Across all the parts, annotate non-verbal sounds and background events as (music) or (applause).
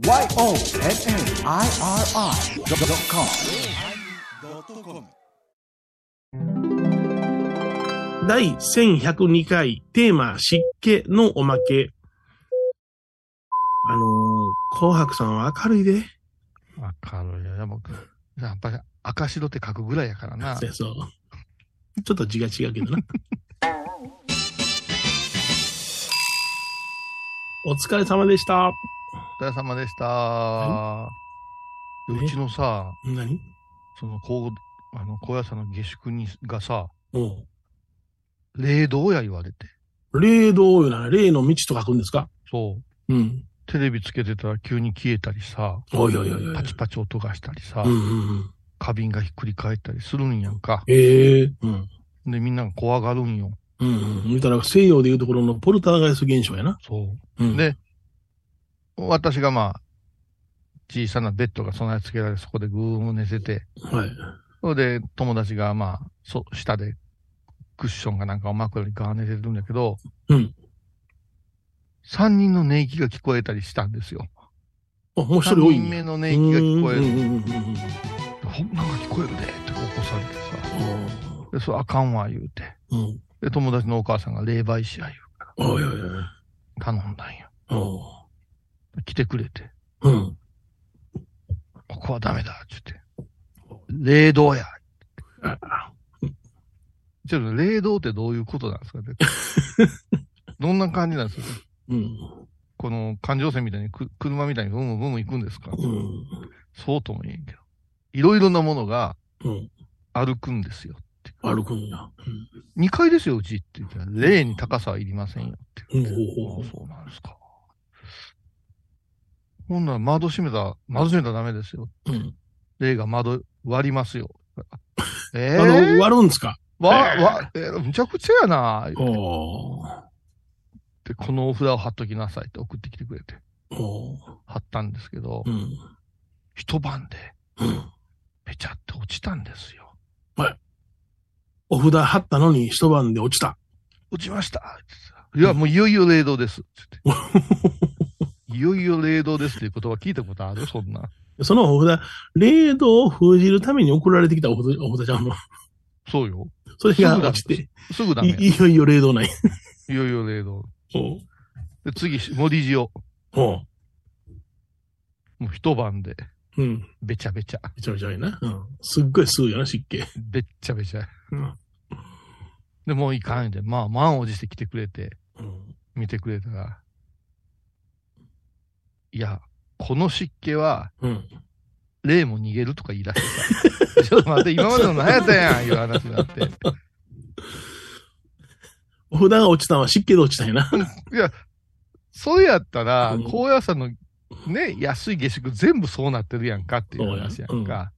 YONNIRI.com 第1102回テーマ湿気のおまけ。あのー紅白さんは明るいで。わかるよ。でも、やっぱり赤白って書くぐらいやからな。そうそう。ちょっと字が違うけどな。(laughs) お疲れ様でした。お疲れ様でした。うちのさ、何？その、こう、あの、高野山の下宿にがさ、霊道や言われて。霊道いうのは霊の道と書くんですか？そう。うん。テレビつけてたら急に消えたりさ、おいおいおい。パチパチ音がしたりさう、んうんうん。花瓶がひっくり返ったりするんやんか。ええうん。で、みんなが怖がるんよ。うんうん。見たら西洋でいうところのポルターガイス現象やな。そう。うん。で、私がまあ、小さなベッドが備え付けられ、そこでぐーん寝てて、はい。それで友達がまあ、そ、下でクッションがなんかを枕にガー寝てるんだけど、うん。三人の寝息が聞こえたりしたんですよ。あ、もう一三人多いんや人目の寝息が聞こえる。ほんなんか聞こえるでって起こされてさ。うん。で、それあかんわ言うて。うん。で、友達のお母さんが霊媒師や言うおいおいおい。から頼んだんや。おう来てくれて。うん。ここはダメだって言って。霊道や。あ (laughs) ちょっと霊道ってどういうことなんですかね (laughs) どんな感じなんですか？うん。この環状線みたいにく、車みたいにブンブンブン行くんですか？うん。そうとも言えんけど。いろいろなものがうん。歩くんですよ。歩くんや。2階ですよ、うちって言ったら、霊に高さはいりませんよってうん。そうなんですか。ほんなら窓閉めたら、窓閉めたらダメですよ。う。うん。霊が窓割りますよ。(laughs) えあえの、割るんですか？わ、わ、えーむちゃくちゃやなおーで、このお札を貼っときなさいって送ってきてくれて、おー貼ったんですけど、うん。一晩で、うん。ぺちゃって落ちたんですよ。お札貼ったのに一晩で落ちた。落ちましたいや、もういよいよ霊道ですって言って。(laughs) いよいよ霊道ですっていう言葉聞いたことある？そんな。そのお札、霊道を封じるために送られてきたお札お札ちゃんの。そうよ。それが落ちて、すぐダメや。いいよいよ霊道ない。いよいよ霊道。おうで、次、モディジオ。おうもう一晩で、うん。べちゃべちゃ。めちゃめちゃいいな。うん。すっごい吸うよな、湿気。べっちゃべちゃ。うん。で、もういかんで、まあ、満を持して来てくれて、うん。見てくれたら、いや、この湿気は、うん。霊も逃げるとか言い出してさ。(laughs) ちょっと待って、今までの何やったんやん、いう話になって。お札が落ちたのは湿気で落ちたんやな。いや、それやったらうん、高野山のね、安い下宿全部そうなってるやんかっていう話やんか。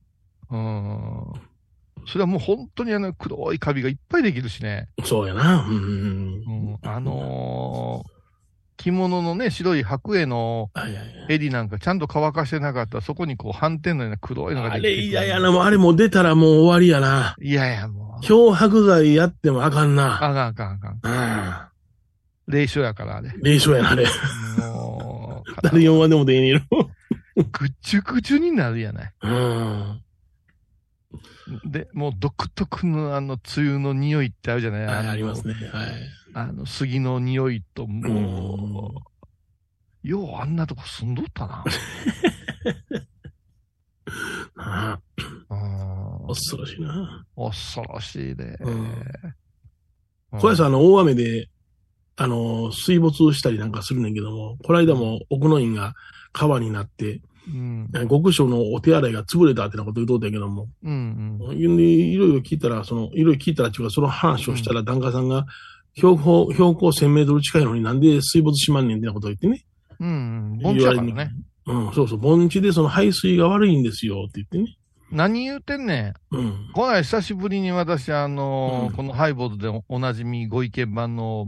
うん。それはもう本当にあの黒いカビがいっぱいできるしね。そうやな。うん。うん。あのー着物のね、白い白衣の。襟なんかちゃんと乾かしてなかったら、そこにこう斑点のような黒いのがあできてれ嫌やな。もうあれもう出たらもう終わりやな。いやいや、もう。漂白剤やってもあかんな。あかんあかんあかん。ああ。霊障やから、あれ。霊障やな、あれ。もう、誰4話でもでえねえの。ぐっちゅぐちゅになるやない。うん。で、もう独特のあの、梅雨の匂いってあるじゃないあのありますね。はい。あの、杉の匂いと、もう、ようあんなとこ住んどったな。(laughs) あ恐ろしいな。恐ろしいで。うんうん小屋さん、あの、大雨で、あの、水没したりなんかするねんけども、この間も奥の院が川になって、うん。極小のお手洗いが潰れたってなこと言うとったけども、うんうん。いいろいろ聞いたら、その、いろいろ聞いたらその話をしたら、檀家さんが、標高、標高1000メートル近いのになんで水没しまんねんってなことを言ってね。うんうん。盆地だからね。うん、そうそう、盆地でその排水が悪いんですよって言ってね。何言うてんねん。うん。こない久しぶりに私、あのーうんこのハイボードでおなじみご意見番の、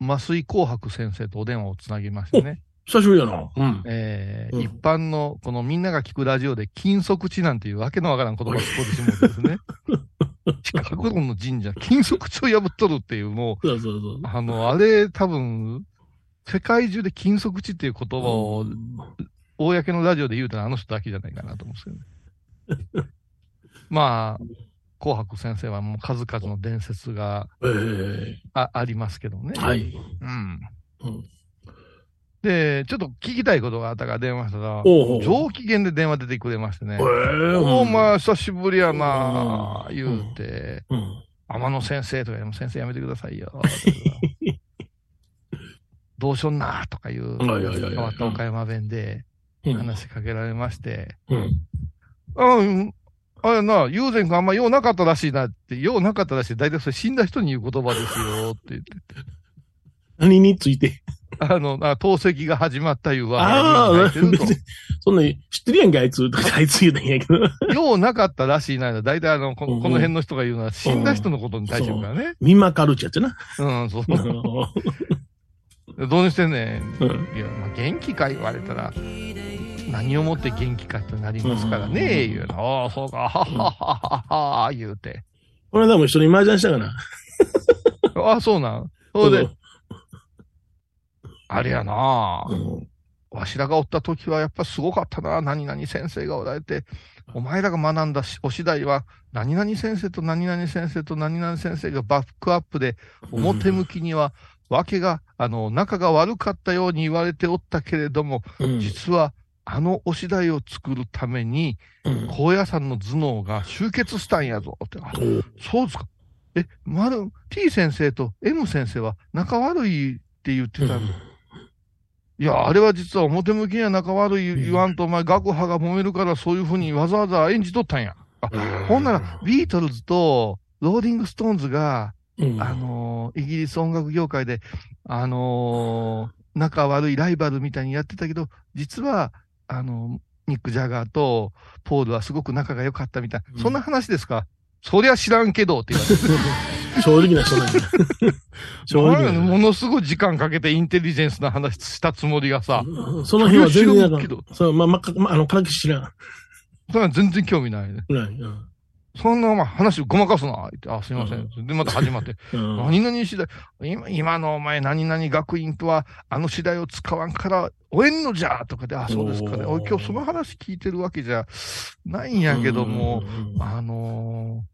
麻酔紅白先生とお電話をつなぎましてね。久しぶりやな。うん。うんえー一般の、このみんなが聞くラジオで、金属地なんていうわけのわからん言葉を聞こえてしもうてですね。(laughs) 近くの神社、金属地を破っとるっていう、もう、そうそうそう。あの、あれ、多分、世界中で金属地っていう言葉を公のラジオで言うたらあの人だけじゃないかなと思うんですけどね。(laughs) まあ、紅白先生はもう数々の伝説がええあありますけどね。はい。うん。うんで、ちょっと聞きたいことがあったから電話したら、上機嫌で電話出てくれましてね。ええお前、久しぶりやなうん言うて、うん。天野先生とか、もう先生やめてくださいよ。(laughs) どうしよんなとかいう、変わった岡山弁でうん。話しかけられまして、うん。うん、あれな、友禅君あんま用なかったらしいなって、用なかったらしい。大体それ死んだ人に言う言葉ですよって言って。何について？(laughs) あの、あ透析が始まったいうわ。ああ、(laughs) そんな、知ってるやんけ、あいつ。とか、あいつ言うたんやけど。用なかったらしいな。大体あの、ここの辺の人が言うのは死んだ人のことに対して言うからね。ミマカルチやっちゃな。うん、そう。うどうにしてんねん。ん。いや、まあ、元気か言われたら、何をもって元気かってなりますからね、言うの。ああ、そうか、はっはっはっはは、言うて。この間も一緒に麻雀したかな。ああ、そうなん。そうで、あれやなうん。わしらがおった時はやっぱすごかったな。何々先生がおられて、お前らが学んだしお次第は、何々先生と何々先生と何々先生がバックアップで、表向きには、わけが、あの、仲が悪かったように言われておったけれども、うん。実は、あのお次第を作るために、うん。高野山の頭脳が集結したんやぞって。あそうですか。え、まる、T 先生と M 先生は仲悪いって言ってたんだ。いや、あれは実は表向きには仲悪い言わんと、お前、学派が揉めるからそういうふうにわざわざ演じとったんや。あ、ほんなら、ビートルズとローリングストーンズが、うん。あのーイギリス音楽業界で、あのー仲悪いライバルみたいにやってたけど、実は、あのーミック・ジャガーとポールはすごく仲が良かったみたいな、うんそんな話ですか？そりゃ知らんけどって言われて。(laughs) 正直な人なんや。(laughs) 正直なものすごい時間かけてインテリジェンスな話したつもりがさ、うんその辺は全然なそう、まあ、まあ、まあ、あの、からき知らん。それは全然興味ないね。ない。うんそんなまあ話ごまかすな、言って、あ、すいません。で、また始まって、(laughs) うん。何々次第、今今のお前何々学院とは、あの次第を使わんから、終えんのじゃとかで、あ、そうですかね。お今日その話聞いてるわけじゃないんやけども、うん、あの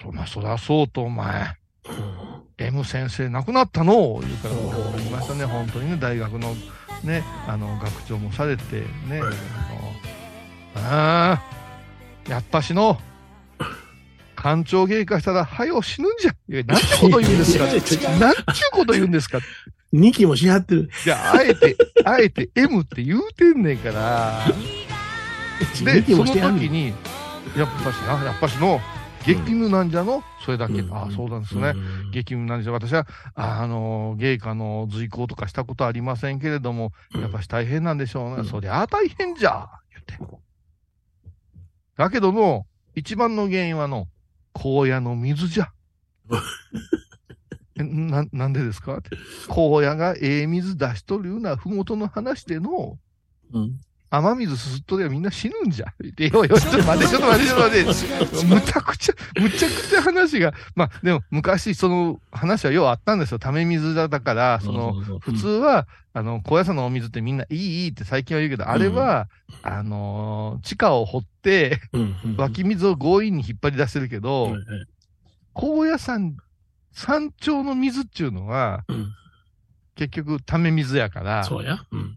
ー、そまあ、そりゃそうと、お前、M 先生亡くなったの？言うから、おーありましたね、本当にね、大学のね、あの、学長もされて、ね、はいあの、ああ、やっぱしの、官庁芸化したら、はよ死ぬんじゃ。いや、なんてこと言うんですか。(laughs) なんちゅうこと言うんですか。二期もしはってる。いや、あえて、あえて M って言うてんねんから。(laughs) で、その時に、やっぱしな、やっぱしの、激務なんじゃの、それだけ。うんああ、そうなんですね。うん激務なんじゃ、私は、ああの、芸家の随行とかしたことありませんけれども、やっぱし大変なんでしょうね。うんそりゃあ大変じゃ、言って。だけども、一番の原因はの、荒野の水じゃ。(laughs) えな、なんでですか？って荒野がええ水出しとるようなふもとの話での、うん雨水すすっとりゃみんな死ぬんじゃ。言って、よいよい、ちょっと待って、ちょっと待って、ちょっと待って。むちゃくちゃ、むちゃくちゃ話が、まあ、でも昔、その話はようあったんですよ。ため水だから、その、普通は、あの、高野山のお水ってみんないいいいって最近は言うけど、あれは、あのー地下を掘って、湧き水を強引に引っ張り出してるけど、高野山、山頂の水っていうのは、うん。結局、ため水やから、そうや。うん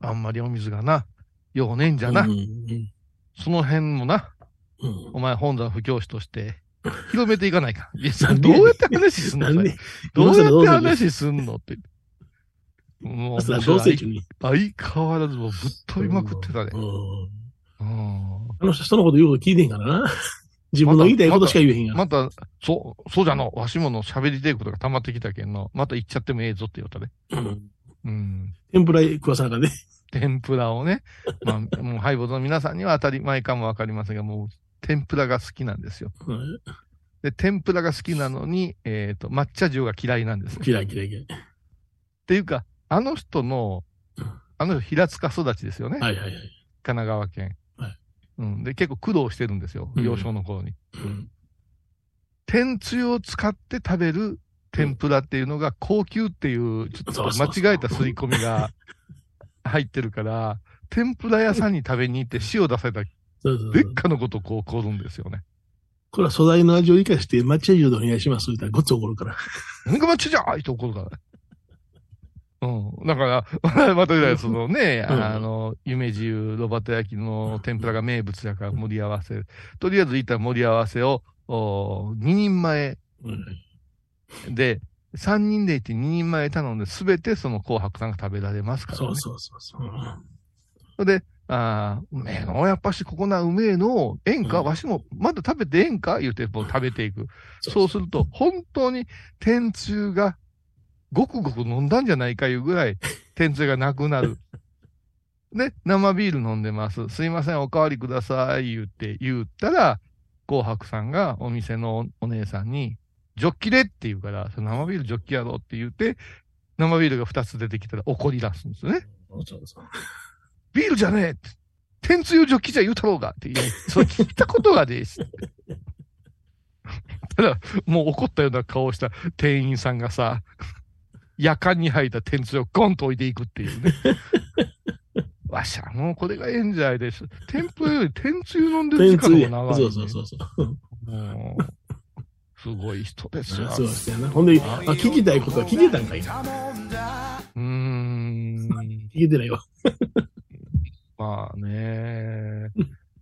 あんまりお水がな、ようねえんじゃな。その辺もな、うんお前本山不教師として、広めていかないか。(laughs) いや、どうやって話すんの？どうやって話すんの？って。もう。相変わらずもうぶっ飛びまくってたねあの人、人のこと言うこと聞いてんからな。(laughs) 自分の言いたいことしか言えへんやん。また、そう、そうじゃの、わしもの喋りたいことが溜まってきたけんの、また言っちゃってもええぞって言うたね。うんうん。天ぷら食わさなあかんね。天ぷらをね、(laughs) まあ、もうハイボーズの皆さんには当たり前かもわかりませんが、もう、天ぷらが好きなんですよ。うんで、天ぷらが好きなのに、えっ、と、抹茶塩が嫌いなんですよ。嫌い嫌い嫌い。っていうか、あの人の、あの人平塚育ちですよね。はいはいはい。神奈川県。はいうん。で、結構苦労してるんですよ。うん幼少の頃に。うん天つゆを使って食べる天ぷらっていうのが高級っていう、ちょっと間違えた刷り込みが入ってるから、天ぷら屋さんに食べに行って塩出されたら、そうそうそう。劣化のことこう起こるんですよね。これは素材の味を生かして抹茶油でお願いします。みたいなごっつ怒るから。なんか抹茶じゃーって怒るから。うん。だから、(laughs) また、そのね、うんあの、夢自由、ロバト焼きの天ぷらが名物だから盛り合わせ。とりあえずいった盛り合わせを、お2人前うん。で、3人で行って2人前頼んで、すべてその紅白さんが食べられますから、ね。そうそうそうそう。で、ああ、うめえの、やっぱしここなうめえの、ええんか、うんわしもまだ食べてええんか？言うて、もう食べていく。そうすると、本当に天つゆがごくごく飲んだんじゃないかいうぐらい、(laughs) 天つゆがなくなる。で、生ビール飲んでます。すいません、おかわりください、言って、言ったら、紅白さんがお店のお姉さんに、ジョッキでって言うから、その生ビールジョッキやろって言って、生ビールが2つ出てきたら怒り出すんですよね。そうそうそう。ビールじゃねえって天つゆジョッキじゃ言うたろうがって言い、そう聞いたことがねえし。(laughs) ただ、もう怒ったような顔をした店員さんがさ、夜間に入った天つゆをゴンと置いていくっていうね。(laughs) わしゃ、もうこれがええんじゃないです。天ぷらより天つゆ飲んでる時。間の方が長い、ね。そうそうそうそう。もうすごい人ですよ。そうですよね。ほんで、あ、聞きたいことは聞けたんかいな。うーん。聞けてないわ。まあね、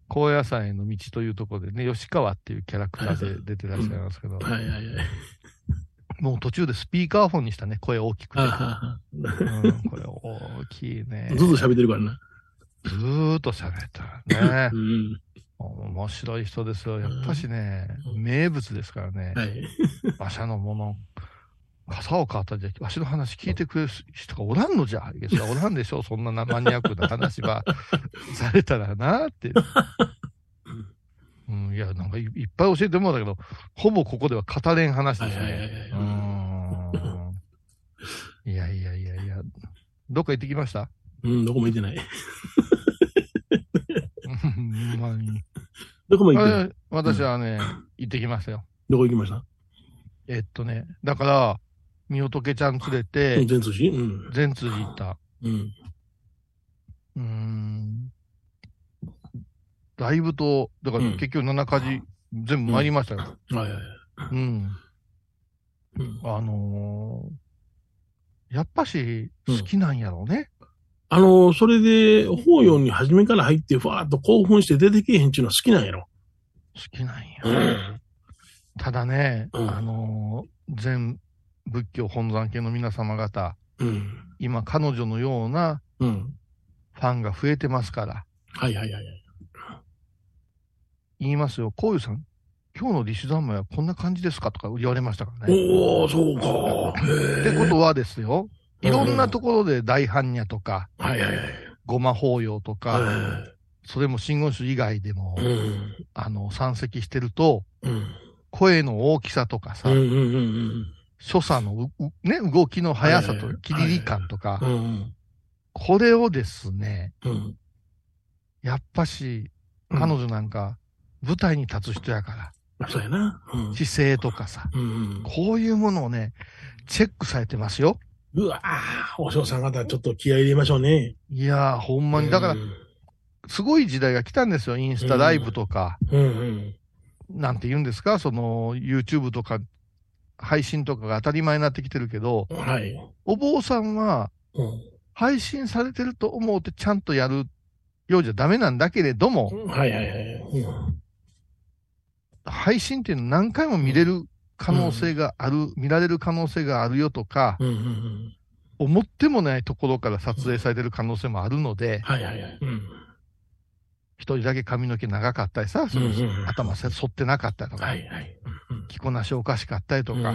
高野山への道というところでね、吉川っていうキャラクターで出てらっしゃいますけど、はいはいはい。もう途中でスピーカーフォンにしたね、声大きくて。うん、これ大きいね。はずっと喋ってるからな。ずーっと喋ったらねう。ん。面白い人ですよ。やっぱしね、名物ですからね。はい。(laughs) 馬車のもの、傘を買ったじゃ、わしの話聞いてくれる人がおらんのじゃ。いや、おらんでしょう。そんななマニアックな話は (laughs) されたらなって。うん、いや、なんかいいっぱい教えてもらったけど、ほぼここでは語れん話ですね。はうん。いやいやいやいや、どっか行ってきました？うん、どこも行ってない。(laughs) うんまあどこも行ってない。あ私はね、行ってきましたよ。どこ行きました？えっとね、だから、みおとけちゃん連れうん、て、全通寺？うん。善通寺行った。うん。うーん。ライブと、だからうん結局7かじ全部参りましたよ。はいはいはい。うん。うんあのーやっぱし好きなんやろうね。あの、それで、法要に初めから入って、ふわーっと興奮して出てけえへんっていうのは好きなんやろ。好きなんや。うん。ただね、うんあのー全仏教本山系の皆様方、うん。今彼女のようなうん。ファンが増えてますから、はいはいはいはい。言いますよ、こういうさん、今日の立志三昧はこんな感じですかとか言われましたからね。おー、そうか。ってことはですよ、いろんなところで大般若とか、はいはいはい。ごま法要とか、はそれも真言宗以外でも、い。うん。あの、山積してると、うん。声の大きさとかさ、うんうんうん所作のううね、動きの速さとはいはいはい切りり感とかう、ん。うん。これをですね、うん。やっぱし、うん彼女なんか、舞台に立つ人やから、そうやな。うん。姿勢とかさ、うんうん。こういうものをね、チェックされてますよ。うわぁ、お嬢さん方、ちょっと気合い入れましょうね。いやー、ほんまに。だからう、んすごい時代が来たんですよ。インスタライブとか、うんうん。なんて言うんですか、その、YouTube とか、配信とかが当たり前になってきてるけど、はい。お坊さんは、うん配信されてると思うてちゃんとやるようじゃダメなんだけれども、はいはいはい。うん配信っていうのは何回も見れる可能性がある、見られる可能性があるよとか、うんうんうん。思ってもないところから撮影されてる可能性もあるので、はいはいはい。うん。一人だけ髪の毛長かったりさ、そのうんうんうん頭せ反ってなかったりとか、はいはい。着こなしおかしかったりとうんか、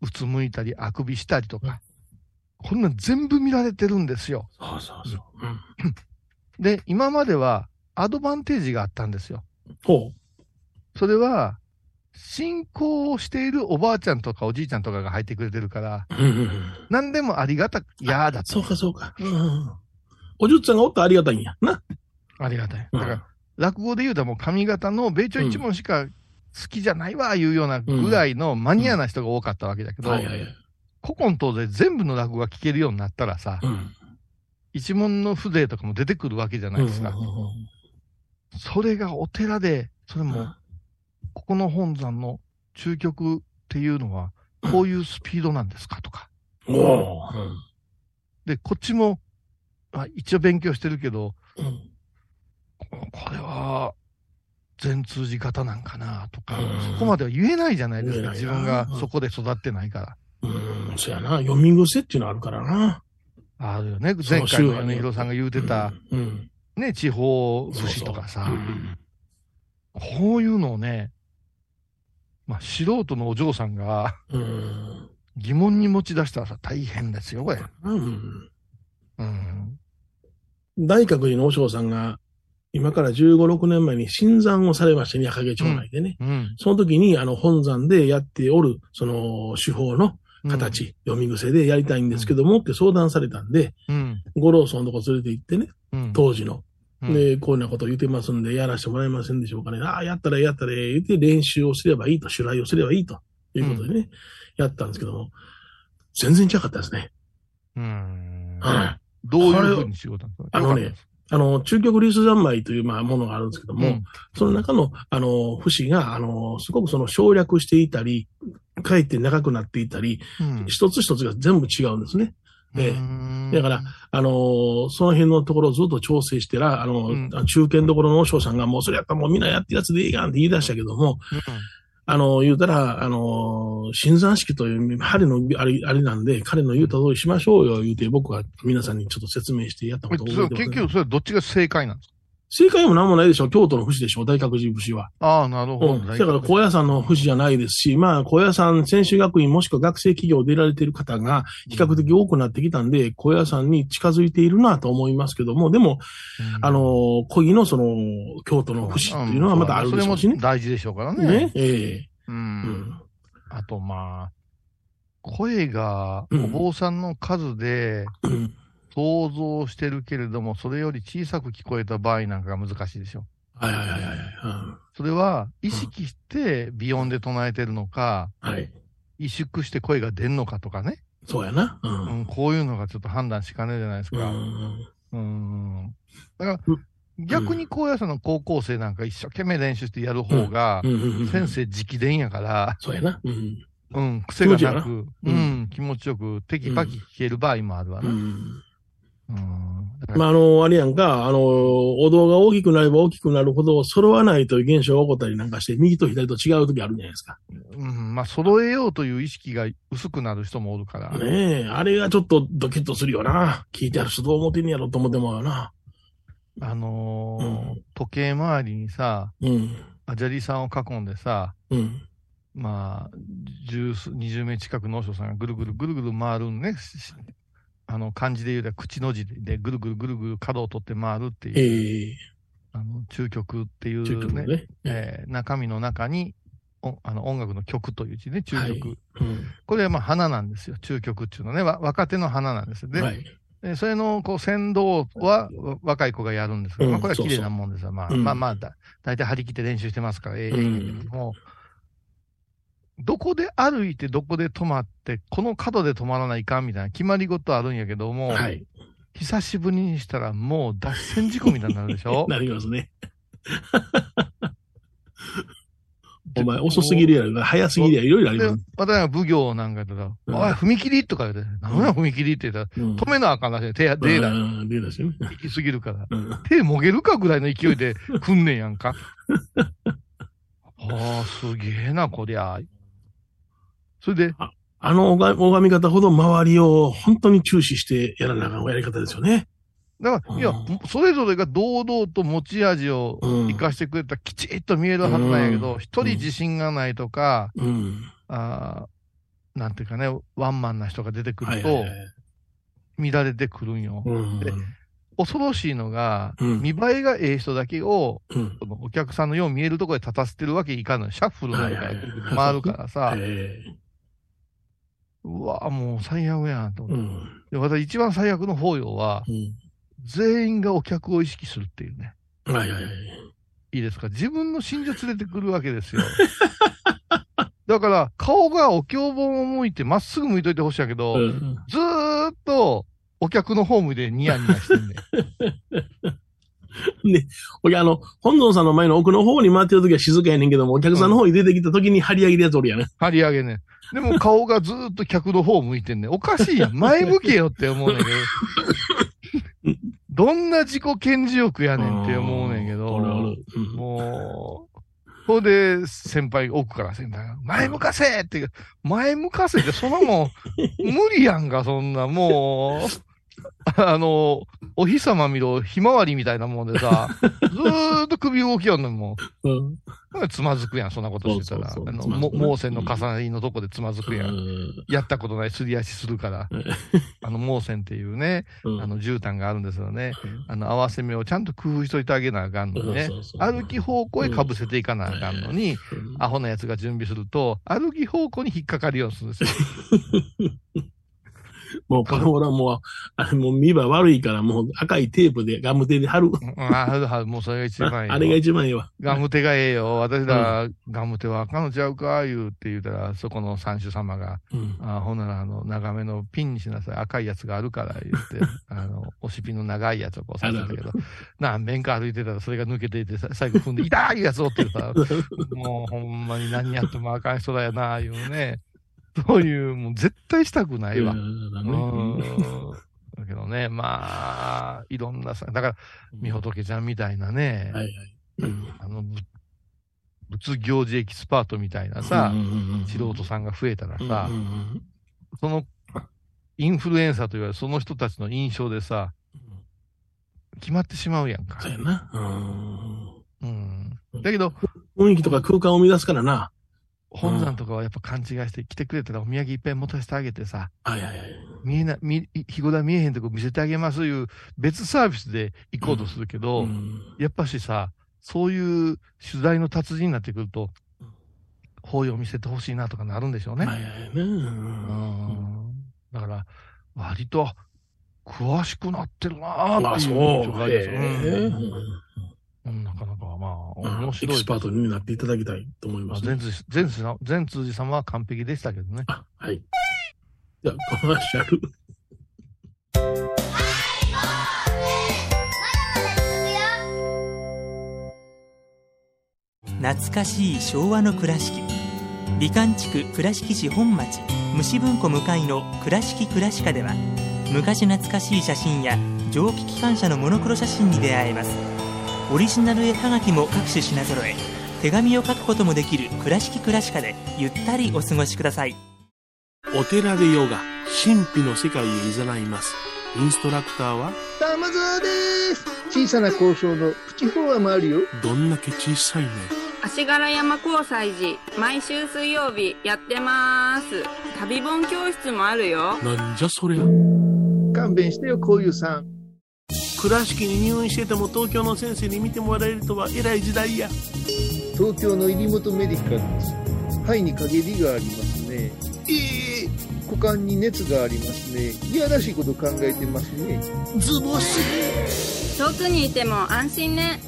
うつむいたり、あくびしたりとか、こんなん全部見られてるんですよ。そうそうそう。うんで、今まではアドバンテージがあったんですよ。ほそれは、信仰をしているおばあちゃんとかおじいちゃんとかが入ってくれてるから、う。うんうんうん。何でもありがたく、やーだと。そうかそうか。うんうん。おじゅっちゃんがおったらありがたいんや。な。ありがたい。うんだから、落語で言うたらもう上方の米朝一門しか好きじゃないわ、いうようなぐらいのマニアな人が多かったわけだけど。古今東西全部の落語が聞けるようになったらさ、うん。一門の風情とかも出てくるわけじゃないですか。うんうんうんそれがお寺で、それも、ここの本山の中極っていうのは、こういうスピードなんですか？とか。で、こっちも、あ一応勉強してるけど、うんここれは、全通じ型なんかなとか、うんそこまでは言えないじゃないですか。自分がそこで育ってないから。うん、そやな。読み癖っていうのあるからな。あるよね。前回の米広さんが言うてた。ね、地方そう節とかさ、うんこういうのをね、まあ、素人のお嬢さんがうん。疑問に持ち出したらさ、大変ですよ、これ。うん。うん。大覚寺の和尚さんが、今から15、6年前に新山をされましてね、赤毛町内でね。うん。その時に、あの、本山でやっておる、その、手法の形、読み癖でやりたいんですけども、って相談されたんで、うん。五郎村のとこ連れて行ってね、うん。当時の。うん、で、こういなことを言ってますんで、やらせてもらえませんでしょうかね。ああ、やったらやったら、言って練習をすればいいと、襲来をすればいいということでね、やったんですけども、全然違かったですね。うん。はい。どういうふうに仕事なんですか？あのね、あの、中極リース三昧という、まあ、ものがあるんですけども、うんその中の、あの、節が、あの、すごくその省略していたり、かえって長くなっていたり、うん一つ一つが全部違うんですね。ええ。うん。だから、あのーその辺のところをずっと調整してら、あのうん。中堅どころの和尚さんが、もうそれやったらもうみんなやってるやつでいいやんって言い出したけども、あのー言うたら、あのー新山式という、彼のあれ、あれなんで、彼の言うた通りしましょうよ、言うて、僕は皆さんにちょっと説明してやったえことを覚えてます、結局、それどっちが正解なんですか？正解も何もないでしょう。京都の節でしょう。大覚寺節は。ああ、なるほど。うん。だから、高野山の節じゃないですし、まあ、高野山専修学院もしくは学生企業で出られている方が比較的多くなってきたんで、高野山に近づいているなと思いますけども、でも、うんあの、恋のその、京都の節っていうのはまたあるでしょうしねそれも。大事でしょうからね。ね。ええう。うんん。あと、まあ、声が、うんお坊さんの数でうん想像してるけれども、それより小さく聞こえた場合なんかが難しいでしょ。はいはいはいはいはい。それは、意識して鼻音で唱えてるのか、うんはい。萎縮して声が出んのかとかね。そうやな。う。うんん、こういうのがちょっと判断しかねえじゃないですうか。ん。うん。だからう、逆に高野山の高校生なんか一生懸命練習してやる方がう、んうんうん。先生直伝やから、そうやな。うん。うん、癖がなく、ううんん、気持ちよく、テキパキ弾ける場合もあるわな。うん。まあ、あの、あれやんか、あの、お堂が大きくなれば大きくなるほど、揃わないという現象が起こったりなんかして、右と左と違う時あるじゃないですか。うん、まあ、揃えようという意識が薄くなる人もおるから。ねえ、あれがちょっとドキッとするよな。聞いてある人どう思ってんねやろと思ってもよな。あのーうん時計回りにさ、うん。アジャリさんを囲んでさ、うん。まあ、十数、二十名近くの和尚さんがぐるぐるぐるぐる回るんね。あの、漢字で言うと口の字でぐるぐるぐるぐる角を取って回るっていう、ええあの、中曲っていう中ね、極ね。えー中身の中に、おあの音楽の曲という字ね、中曲。はいうん。これはまあ花なんですよ。中曲っていうのはね、わ若手の花なんですよ。で、はい。でそれのこう先導はわ若い子がやるんですが、うんまあこれは綺麗なもんですよ。まあ、うんまあまあだ、大体張り切って練習してますから、ええうんけどこで歩いてどこで止まって、この角で止まらないかんみたいな決まり事あるんやけども、はい。久しぶりにしたらもう脱線事故みたいになるでしょ？(laughs) なりますね。(laughs) お前遅すぎるやろな、早すぎるやろ、いろいろありでます。、また奉行なんか言ったら、うんおい、踏切とか言って、何や踏切って言ったら、うん止めなあかんらしい。手、手だ。うん手だしね。行き過ぎるから。うん手もげるかぐらいの勢いで踏んねんやんか。(laughs) ああ、すげえな、こりゃ。それで、あの拝拝み方ほど周りを本当に注視してやらなあかんやり方ですよね。だから、いやうん、それぞれが堂々と持ち味をうん生かしてくれたらきちっと見えるはずなんやけど、うん一、人自信がないとか、うん。あーなんていうかね、ワンマンな人が出てくると乱れてくるんよ。うん。で恐ろしいのが、うん見栄えがええ人だけを、うん。そのお客さんのよう見えるところで立たせてるわけいかんのよ。シャッフルなんか回るからさ、えうわもう最悪やんとえ思って。うん。で私一番最悪の法要は、うん。全員がお客を意識するっていうね。はいはいはい。いいですか？自分の信者連れてくるわけですよ。(laughs) だから、顔がお経本を向いて、まっすぐ向いといてほしいんやけど、うん。ずーっと、お客のホームでニヤニヤしてんねん。(laughs) (laughs) で、おや、あの、本尊さんの前の奥の方に回ってる時は静かやねんけども、お客さんの方に出てきた時に張り上げるやつおるやね。張り上げねん。でも顔がずーっと客の方向いてんねん。おかしいやん。(laughs) 前向けよって思うねんけど。どんな自己顕示欲やねんって思うねんけど。おるおるうんもう、ほんで、先輩、奥から先輩が、前向かせって前向かせって、そんなもん、無理やんか、そんな、もう、(laughs) あの、お日様見ろ、ひまわりみたいなもんでさ、(laughs) ずーっと首動きよんのもうんう、つまずくやん、そんなことしてたら。そうそうそうあの、盲線の重なりのとこでつまずくやん。うんやったことないすり足するからうん。(laughs) あの、盲線っていうね、うんあの、絨毯があるんですよね。あの、合わせ目をちゃんと工夫しといてあげなあかんのにね歩き方向へかぶせていかなあかんのに、うんアホなやつが準備すると、歩き方向に引っかかるようにするんですよ。(laughs) もう、この頃はもう、あれもう見場悪いから、もう赤いテープでガムテで貼る。うんああ、もうそれが一番いいよ。あれが一番いいわ。ガムテがええよ。私ら、ガムテはあかんのちゃうか言うって言うたら、そこの三種様が、うん。あほんなら、あの、長めのピンにしなさい。赤いやつがあるから言って、(laughs) あの、押しピンの長いやつをこうさせたけど、何遍か歩いてたらそれが抜けていて、さ最後踏んで、痛いやつをってさ、(laughs) もうほんまに何やってもあかん人だよな、いうね。そういう、もう絶対したくないわ。うんだけどね、まあ、いろんなさ、だから、みほとけちゃんみたいなね、はいはい。うんあの、ぶ仏行事エキスパートみたいなさ、素人さんが増えたらさ、その、インフルエンサーといわれるその人たちの印象でさ、決まってしまうやんかそう。やな。うんうん。だけど、雰囲気とか空間を生み出すからな。本山とかはやっぱ勘違いして来てくれたらお土産いっぱい持たせてあげてさ、はいはいはい。見えな、見、日ごだ見えへんとこ見せてあげますいう別サービスで行こうとするけど、うん。やっぱしさ、そういう取材の達人になってくるとうん、法要見せてほしいなとかなるんでしょうね。はいはいはいね。うん。うん。だから、割と、詳しくなってるなーっていう印象がうん。うんなかなかまあ、面エ白い。キスパートになっていただきたいと思いますね。全通寺全通寺様は完璧でしたけどね。あ、はい。じゃあ、コマーシャル。懐かしい昭和の倉敷美観地区倉敷市本町虫文庫向かいの「倉敷倉歯科」では昔懐かしい写真や蒸気機関車のモノクロ写真に出会えますオリジナル絵はがきも各種品揃え手紙を書くこともできる「倉敷倉歯科」でゆったりお過ごしくださいお寺でヨガ、神秘の世界へ誘います。インストラクターは、玉沢です。小さな交渉のプチフォアもあるよ。どんだけ小さいね。足柄山交際時毎週水曜日やってます旅本教室もあるよなんじゃそりゃ。勘弁してよ、こういうさん。倉敷に入院してても東京の先生に見てもらえるとは偉い時代や。東京の入本メディカルです。肺に陰りがありますね。ええ股間に熱がありますね。いやらしいこと考えてますね。ズボス。遠くにいても安心ね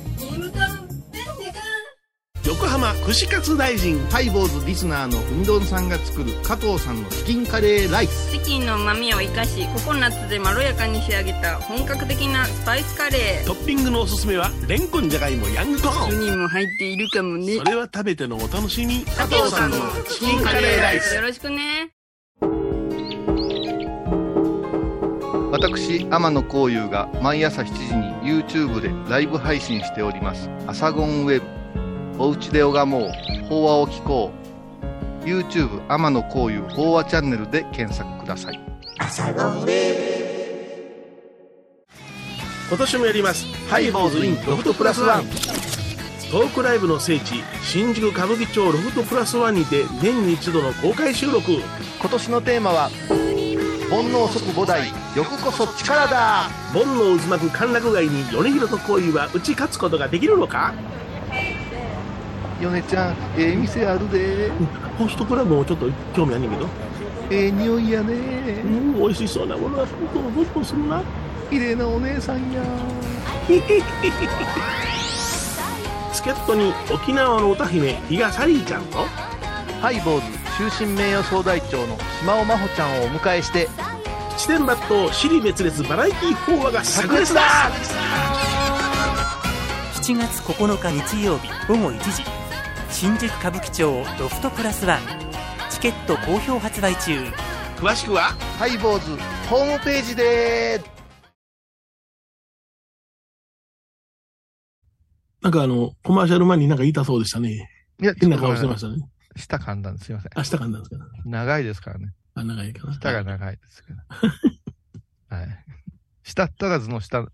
横浜串カツ大臣。ハイボーズリスナーのうみどんさんが作る加藤さんのチキンカレーライス。チキンの旨味を生かしココナッツでまろやかに仕上げた本格的なスパイスカレー。トッピングのおすすめは、レンコンじゃがいもヤングコーン。4人も入っているかもね。それは食べてのお楽しみ。加藤さんのチキンカレーライス。よろしくね。私天野幸雄が毎朝7時に YouTube でライブ配信しております「アサゴンウェブ」「おうちで拝もう法話を聞こう」YouTube 天野幸雄法話チャンネルで検索ください今年もやります。ハイボーズインロフトプラスワン。トークライブの聖地、新宿歌舞伎町ロフトプラスワンにて年に一度の公開収録。今年のテーマは「煩悩即菩提欲こそ力だ煩悩渦巻く歓楽街に米広と恋は打ち勝つことができるのか」米ちゃん、ええ店あるで。ホストクラブもちょっと興味あんねんけど。ええ匂いやうね。ん、美味しそうなものはどんどんどんするな。綺麗なお姉さんや。(laughs) 助っ人に沖縄の歌姫、比嘉サリーちゃんと、ハイボーズ終身名誉総代長の島尾真帆ちゃんをお迎えして7四天抜刀尻滅裂バラエティ法話が炸裂だ7月9日日曜日午後1時新宿歌舞伎町ロフトプラスワンチケット好評発売中詳しくはハイボーズホームページでなんかあの、コマーシャル前になんか言いたそうでしたね。いや、変な顔してましたね。舌噛んだんです。すいません。明日かんだんですか？長いですからね。あ、長いかな。舌が長いですから。(laughs) はい。舌足らずの舌、ん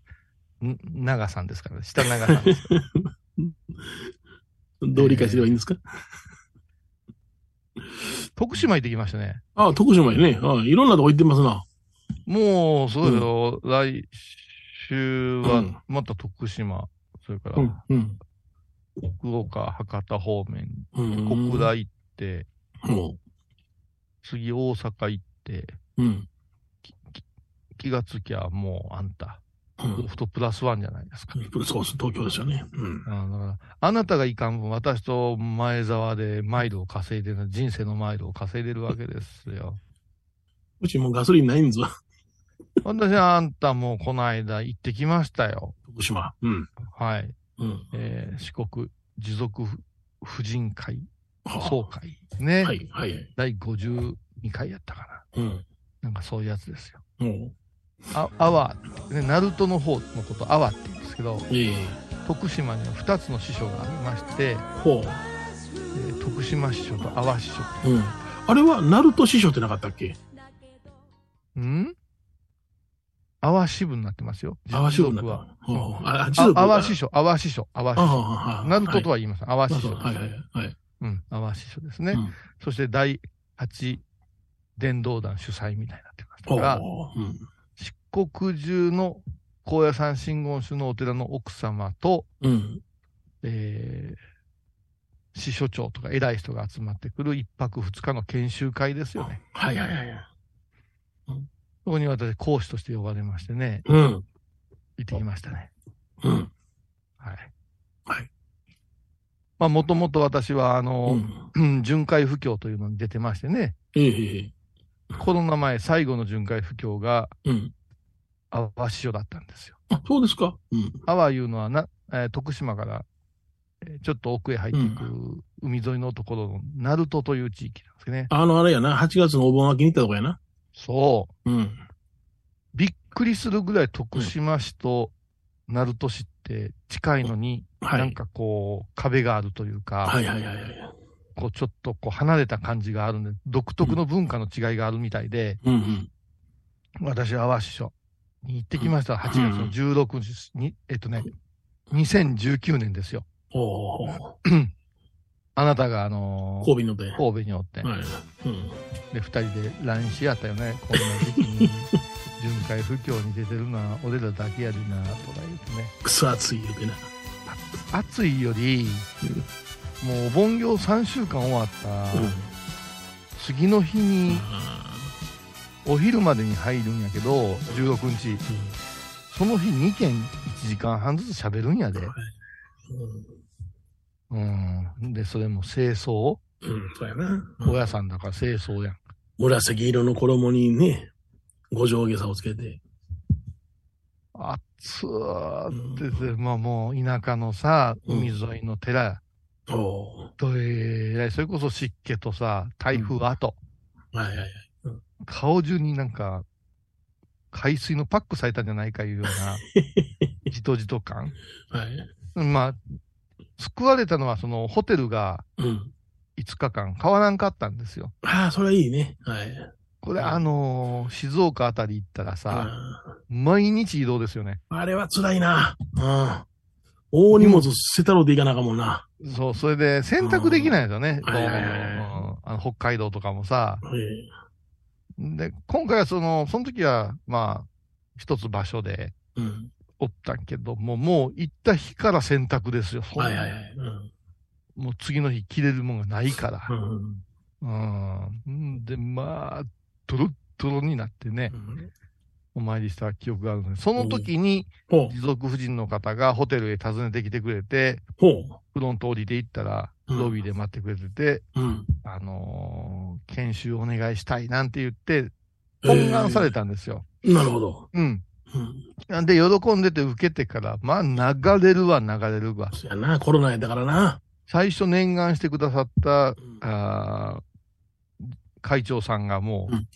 長さんですからね。舌長さんです。(laughs) どう理解すればいいんですか、(laughs) 徳島行ってきましたね。ああ、徳島にね。ああ、いろんなとこ行ってますな。もう、そうよ。来週はうん、また徳島、それから、うん、うん。福岡、博多方面、うん。小倉行って、も次大阪行って、う。うん。気がつきゃもうあんた、フトプラスワンじゃないですか。そうそう、東京ですよね。うん。あだから、あなたがいかん分、私と前澤でマイルを稼いでる、人生のマイルを稼いでるわけですよ。うちもうガソリンないんですわ。私はあんたもこの間行ってきましたよ。徳島。うん。はい。うん。えー四国持続婦人会はあ総会ね。はい、はい。第52回やったかうん。な。なんかそういうやつですよ。もあ、アワー、ね、ナルトの方のことアワーって言うんですけど、徳島には2つの師匠がありまして、徳島師匠と阿波師匠。うん。あれは、ナルト師匠ってなかったっけ？ん？阿波支部になってますよ。あわしぶんな持った続は。ほうあ、あ、あ阿波師匠、阿波師匠、阿波師あ匠。あ、あナルトとは言いません。阿波師匠。はい、はい、はい。うん、阿波師匠ですね。うんそして第8伝道団主催みたいになってましたほうが、うん。四国中の高野山真言宗のお寺の奥様と、うん。えー、師匠長とか偉い人が集まってくる一泊二日の研修会ですよね。はい、はい、はい。そこに私講師として呼ばれましてね、うん。行ってきましたね。うん。はい。はい。まあ、もともと私は、あうの、ん。うん (clears throat) 巡回布教というのに出てましてね、ええええ。コロナ前最後の巡回布教がうん。阿波師匠だったんですよ。あ、そうですか。うん。阿波いうのはな、えー徳島から、えーちょっと奥へ入っていく海沿いのところの鳴門という地域なんですね。あの、あれやな、8月のお盆明けに行ったとこやな。そう。うん。びっくりするぐらい徳島市と鳴門市って近いのに、はい。なんかこう壁があるというか、はいはいはいはい。こうちょっとこう離れた感じがあるんで、独特の文化の違いがあるみたいで、うんうん。私は阿波師匠に行ってきました。8月の16日に、えっとね、2019年ですよ。おお。(clears throat) あなたがあのー神戸ので。は神戸におって、い。うん。で、二人で LINE し合ったよね。こんな時期に、(laughs) 巡回不況に出てるのは俺らだけやでな、とか言ってね。くそ暑い言うてな。暑いより、もうお盆行3週間終わった、うん。次の日にあお昼までに入るんやけど、16日、ーその日2件1時間半ずつ喋るんやで。うん。うん。で、それも清掃？うん、そうやな。高野山だから清掃やん。紫色の衣にね、五条下差をつけて。暑ーってて、まあもう田舎のさ、うん海沿いの寺、おおどえらい、それこそ湿気とさ、台風後、ーはいはいはい。顔中になんか、海水のパックされたんじゃないかいうような、(laughs) じとじと感。はい。まあ、救われたのはそのホテルがうん。5日間変わらんかったんですよ。ああ、それはいいね。はい。これうんあのー静岡あたり行ったらさ、あ毎日移動ですよね。ーあれは辛いな。うん。大荷物捨てたろうでいかなあかんもんな。そう、それで選択できないですよね。うんはいはいはいはいうんあの北海道とかもさ。ええで、今回はその、その時は、まあ、一つ場所でうん。おったんけども、もう行った日から選択ですよ。はいはいはい。うん。もう次の日着れるもんがないから。うん。うん。で、まあ、ドロッドロになってね、お参りした記憶があるので、その時にほう。持続婦人の方がホテルへ訪ねてきてくれて、ほう。フロント降りて行ったら、うんロビーで待ってくれてて、うん。あのー研修お願いしたいなんて言って、懇願されたんですよ。なるほど。うん。うん。なんで、喜んでて受けてから、まあ、流れるわ、流れるわ。そやな、コロナやだからな。最初念願してくださった、うんあー会長さんがもう、うん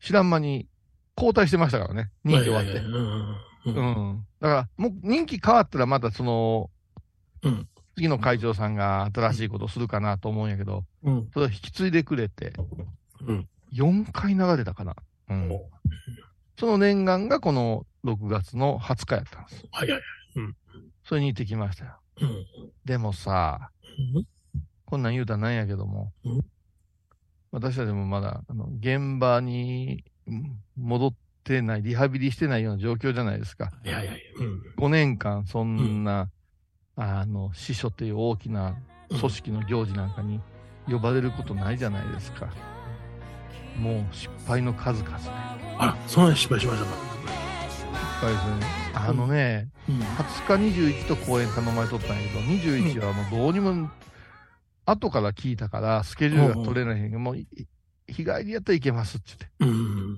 知らん間に交代してましたからね。任期終わって。はいはいはいうんうんうん。だから、もう任期変わったらまたその、うん次の会長さんが新しいことをするかなと思うんやけど、うん。それを引き継いでくれて、うん。4回流れたかな。うん。その念願がこの6月の20日やったんです。はいはい。それに行ってきましたよ。うん。でもさ、こんなん言うたらなんやけども、うん私たちもまだ、あの、現場にうん戻ってない、リハビリしてないような状況じゃないですか。はいはいはい。うん。5年間、そんな、あの、司書っていう大きな組織の行事なんかに呼ばれることないじゃないですか。もう失敗の数々ね。あら、そんなに失敗しましたか？失敗ですね。あのね、うん。20日、21と公演頼まれとったんやけど、21はもうどうにも、後から聞いたから、スケジュールが取れないんやけど、もうい、日帰りやったらいけますって言って。うん。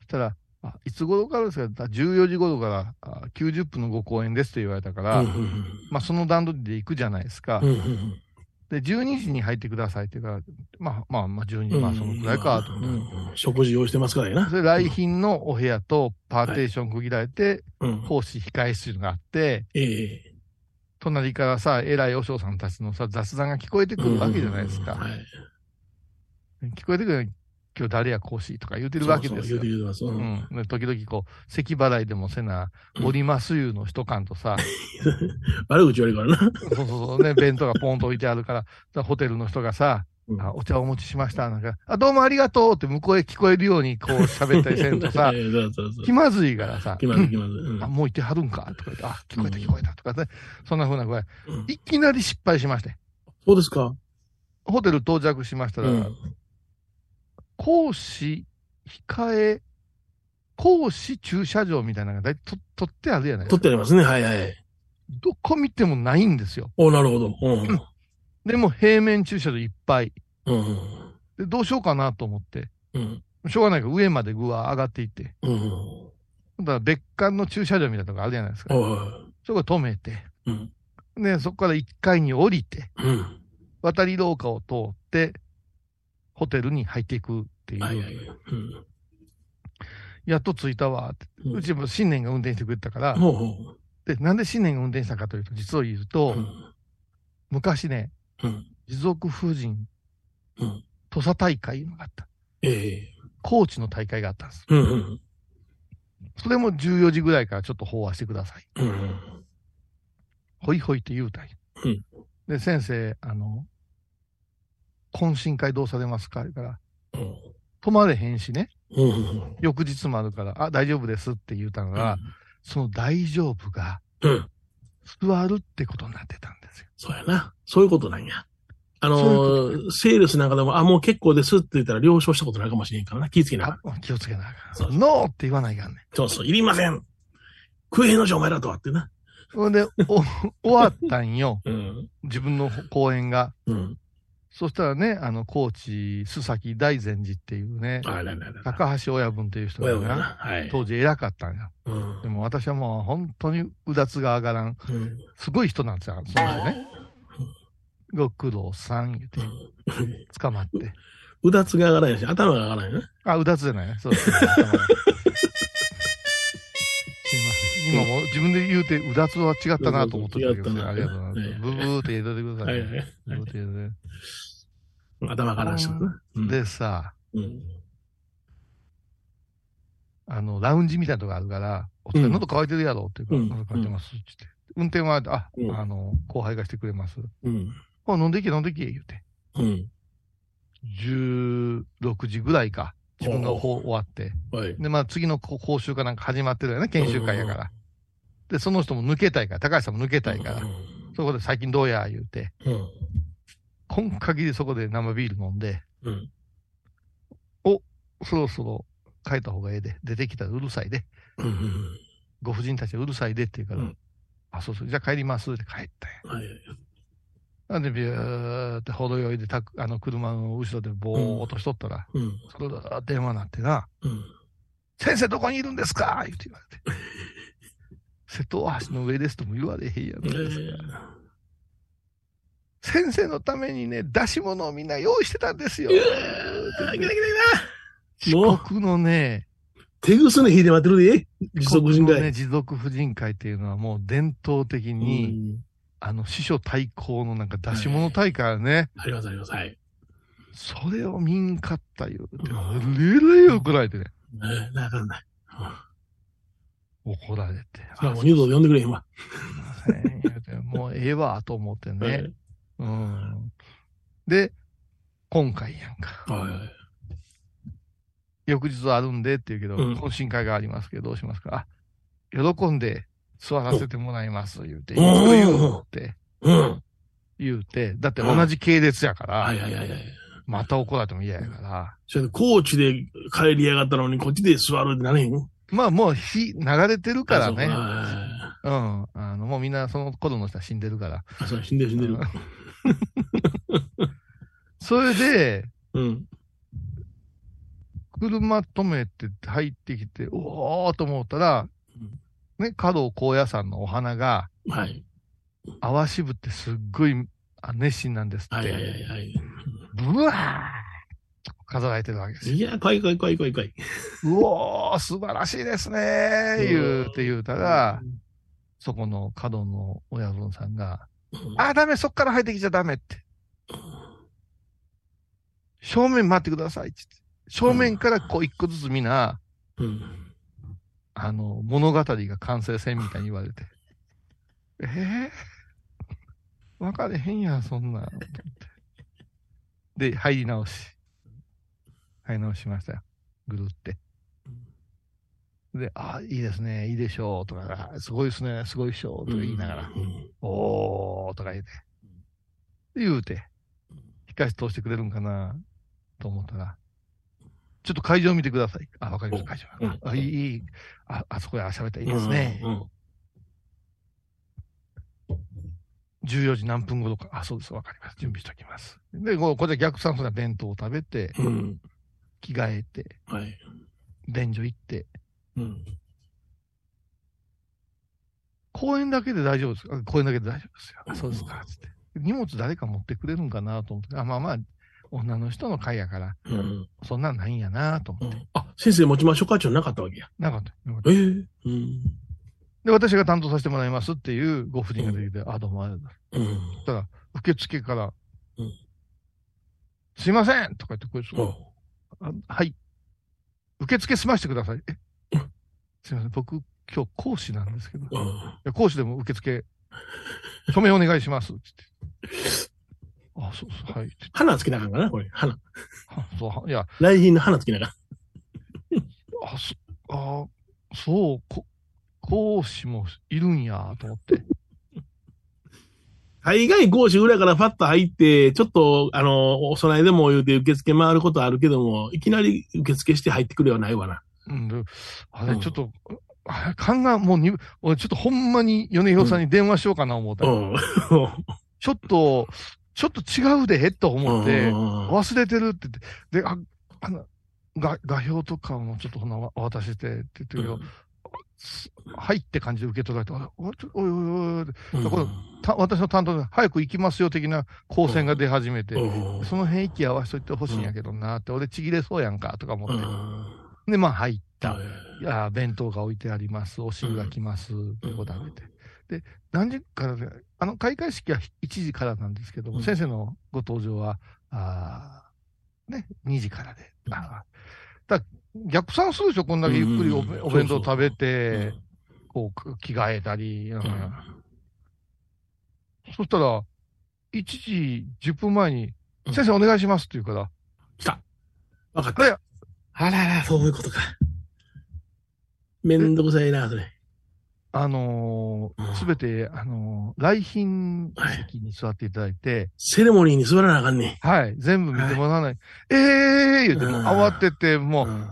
そしたら、あいつ頃からですか ?14 時頃からあ90分のご公演ですって言われたから、うん。まあその段取りで行くじゃないですか。うん。うん。で、12時に入ってくださいって言うから、まあまあまあ12時、まあそのくらいかと思って。うん。食事用意してますからやな。それ来賓のお部屋とパーテーション区切られて、うん。講師控え室があって、ええ。隣からさ、偉い和尚さんたちのさ、雑談が聞こえてくるわけじゃないですか。はい。聞こえてくる今日誰や講師とか言ってるわけですよそうそう。言うて言うん時々こう、咳払いでもせな、おりますゆうの一缶とさ、(laughs) 悪口言われるからな。そうそうそうね、弁当がポンと置いてあるから、さホテルの人がさ、うんあお茶をお持ちしました。なんか、あ、どうもありがとうって向こうへ聞こえるようにこう喋ったりせんとさ。(laughs) 気まずいからさ、気まずい気まずい。うんあ、もう行ってはるんかとか言って、あ、聞こえた聞こえたとかね、そんな風な具合、うんいきなり失敗しまして、そうですか。ホテル到着しましたら、うん。講師、控え、講師駐車場みたいなのがだいと取ってあるやないですか。取ってありますね。はいはい。どこ見てもないんですよ。おなるほど。うん。(laughs) でも平面駐車場いっぱい。うん。で、どうしようかなと思って。うん。しょうがないから上まで具は上がっていって。うん。だから別館の駐車場みたいなとこあるじゃないですか。そこ止めて。うん。で、そこから1階に降りて、うん。渡り廊下を通って、ホテルに入っていくっていう。はいはいはい。うん。やっと着いたわって。うんうちも新年が運転してくれたから、ほうほで、なんで新年が運転したかというと、実を言うう。と、うん。昔ね、うん。持続婦人、うん。土佐大会があった。ええ。高知の大会があったんです。うん。うん。それも14時ぐらいからちょっと飽和してください。うん。ほいほいって言うたんや。うんで、先生、あの、懇親会どうされますか？から、うん。泊まれへんしね。うん。翌日もあるから、あ、大丈夫ですって言うたのが、その大丈夫が、うん。座るってことになってたんですよ。そうやな。そういうことなんや。あのー、セールスなんかでも、あ、もう結構ですって言ったら了承したことないかもしれんからな。気ぃつけなあ気をつけなあか。んノーって言わないかんねそうそう、いりません。食えへんのじゃお前らとはってな。ん。ほんで、お終わったんよ。うん。自分の講演が。うん。そしたらね、あの、高知、須崎大善寺っていうね、あらららら。高橋親分っていう人がな、親分やな。はい。当時偉かったんや。うんでも私はもう本当にうだつが上がらん、うん。すごい人なんですよ、その人ね。ご苦労さん言って、うん。捕まって。(laughs) うだつが上がらないし、頭が上がらないな。あ、うだつじゃないそうです、ね。頭が言うて、うだつは違ったなと思ってたけど、違ったなありがとうございます。ブブーって入れてくださいね。はいはい。ブブーって入れて頭が上がらんしな。うん。でさ、うん。あの、ラウンジみたいなとこあるから、お疲れ、うん喉乾いてるやろって言うから、うん喉乾いてますって言って。運転は、あ、うんあの、後輩がしてくれます。うん。あ、飲んでいけ飲んでいけ言うて。うん。16時ぐらいか。自分がほ終わって。はい。で、まあ次のこ講習かなんか始まってるよね、研修会やから。で、その人も抜けたいから、高橋さんも抜けたいから、そこで最近どうや言うて、うん。今限りそこで生ビール飲んで、うん。そろそろ帰った方がええで、出てきたらうるさいで、うん。ご婦人たちはうるさいでって言うから、うんあ、そうそう、じゃあ帰りますって帰ったんや。はい。なんで、ビューって程よいでたく、あの、車の後ろでぼーっとしとったら、うん。それが電話になってな、うん。先生どこにいるんですか？言って言われて。瀬戸大橋の上ですとも言われへんやろ、えー先生のためにね、出し物をみんな用意してたんですよ。四国のね、手ぐすね引いて待ってるで。持続人四国のね、会。持続婦人会っていうのはもう伝統的に、うんあの、師匠対抗のなんか出し物大会ね、ありますあります。はい。それを見んかった言うて、えらい怒られてね、ねなあかんない。怒られて。それはもう二度と呼んでくれもうええわ、と思ってね。うん。で、今回やんか。はいはい。翌日あるんでって言うけど、うん懇親会がありますけど、どうしますか？あ、喜んで座らせてもらいます、言うて、うん言うて、うん。言うて、だって同じ系列やから、はいはいはいはい。また怒られても嫌やから、それで、高知で帰りやがったのに、こっちで座るってなれへん？まあもう火流れてるからね。あうん。あの、もうみんなその頃の人は死んでるから。あそう、死んでる死んでる。それで、うん。車止めて入ってきて、おーと思ったら、ね、加藤高野山のお花が、はい。泡渋ってすっごいあ熱心なんですって。はいはいはいはい。ブワー飾られてるわけですよ。いや、怖い怖い怖い怖い怖い。うおー、素晴らしいですねー、言うて言うたら、そこの角の親分さんが、あー、ダメ、そっから入ってきちゃダメって。正面待ってくださいって。正面からこう一個ずつみんな、うん。あの、物語が完成せんみたいに言われて。ええー、分かれへんやん、そんなで、入り直し。入り直しましたよ。ぐるって。で、あ、いいですね、いいでしょう、とか、あすごいですね、すごいでしょう、とか言いながら、うんおー、とか言うて。言うて、光通してくれるんかな、と思ったら、ちょっと会場見てください。あ、わかりました、会場。うんあ、いい、いい。あ、あそこで喋ったらいいですね。うん14時何分頃か。あ、そうです、わかります。準備しておきます。で、こうここで逆算する弁当を食べて、うん。うん。着替えて、はい。便所行って、うん。公園だけで大丈夫ですか？あ公園だけで大丈夫ですよ。あそうですか。つって。荷物誰か持ってくれるんかなと思って。あ、まあまあ、女の人の会やから、うん。そんなんないんやなと思って。あ、先生持ちましょうか？ちょなかったわけや。なかった。ええうん。で、私が担当させてもらいますっていうご婦人が出てきて、あ、どうもありがとうん。たら、受付から、うんすいませんとか言って、こいつがおあはい。受付済ましてください。え？すいません。僕、今日講師なんですけど。いうん。や講師でも受付、署名お願いします。つって。(laughs) あ、そうそう、はい。花つけなあかんかなこれ。花。あそうは、いや、来賓の花つけなあかん。あ、そ、あ、そう、こ、講師もいるんや、と思って。大概講師裏からパッと入って、ちょっと、あの、お供えでも言うて受付回ることあるけども、いきなり受付して入ってくるはないわな。うん、であれ、うんちょっと、あ勘がもうに、俺ちょっとほんまに米広さんに電話しようかな思った、うん。(laughs) ちょっと、ちょっと違うで、と思って、うん忘れてるって言って、で、あ、あの、画画標とかもちょっとほなお渡ししてって言ってるけど、すはいって感じで受け取られて、おいおいおいおい。うん。これた私の担当で早く行きますよ的な光線が出始めて、うん。その辺息合わせといてほしいんやけどなって、俺ちぎれそうやんかとか思って。うん。で、まあ入った。はいいやー、弁当が置いてあります。お汁が来ます。ってこう食べて。で、何時からで、あの、開会式は1時からなんですけども、うん。先生のご登場は、あーね、2時からで。うん。あー。だ逆算するでしょ、こんだけゆっくりお,、お弁当食べうてん、こう、着替えたり、うんん。そしたら、1時10分前に、うん。先生お願いしますって言うから、来た。わかった。あらら、そういうことか。めんどくさいな、それ。あのうん。すべて、あのー来賓席に座っていただいて、セレモニーに座らなあかんねはい、全部見てもらわない。ええー言って、も慌てて、もう、ん。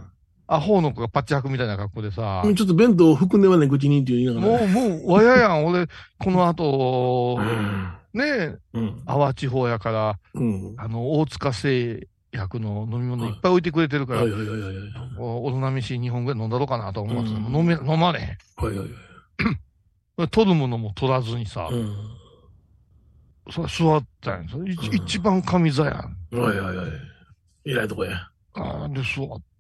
アホの子がパッチ履くみたいな格好でさ、うんちょっと弁当を含んではね、口にって言いながら。もう、もう、わややん、俺、この後、うんねえ、うん。阿波地方やから、うん。あの、大塚製薬の飲み物いっぱい置いてくれてるから、はいはいはいはいはい。おおなみし2本ぐらい飲んだろうかなと思ってたうん飲め、飲まれへはいはいはい。ん。取るものも取らずにさ、うん。それ座ったんやそれ一番上座やん。はいはいはい。偉いとこや。ああ、で、座って。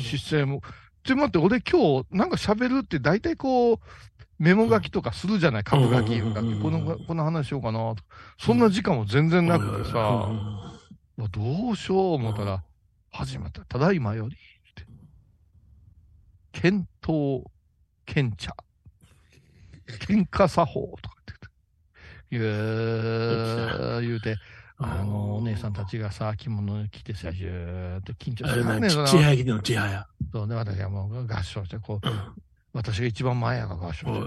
姿勢も。で、待って、俺今日、なんか喋るって大体こう、メモ書きとかするじゃない、株書きうん書き。うんこの、この話しようかなと。そんな時間も全然なくてさ、どうしよう思ったら、始まった。ただいまより。検討、検茶。(laughs) 喧嘩作法とかって言って。いやー、言うて、あの、お姉さんたちがさ、着物着てさ、じゅーっと緊張してはんねちちはやきてんの、ちはや。そうで、私はもう合唱して、こう、うん私が一番前やから合唱うして、ん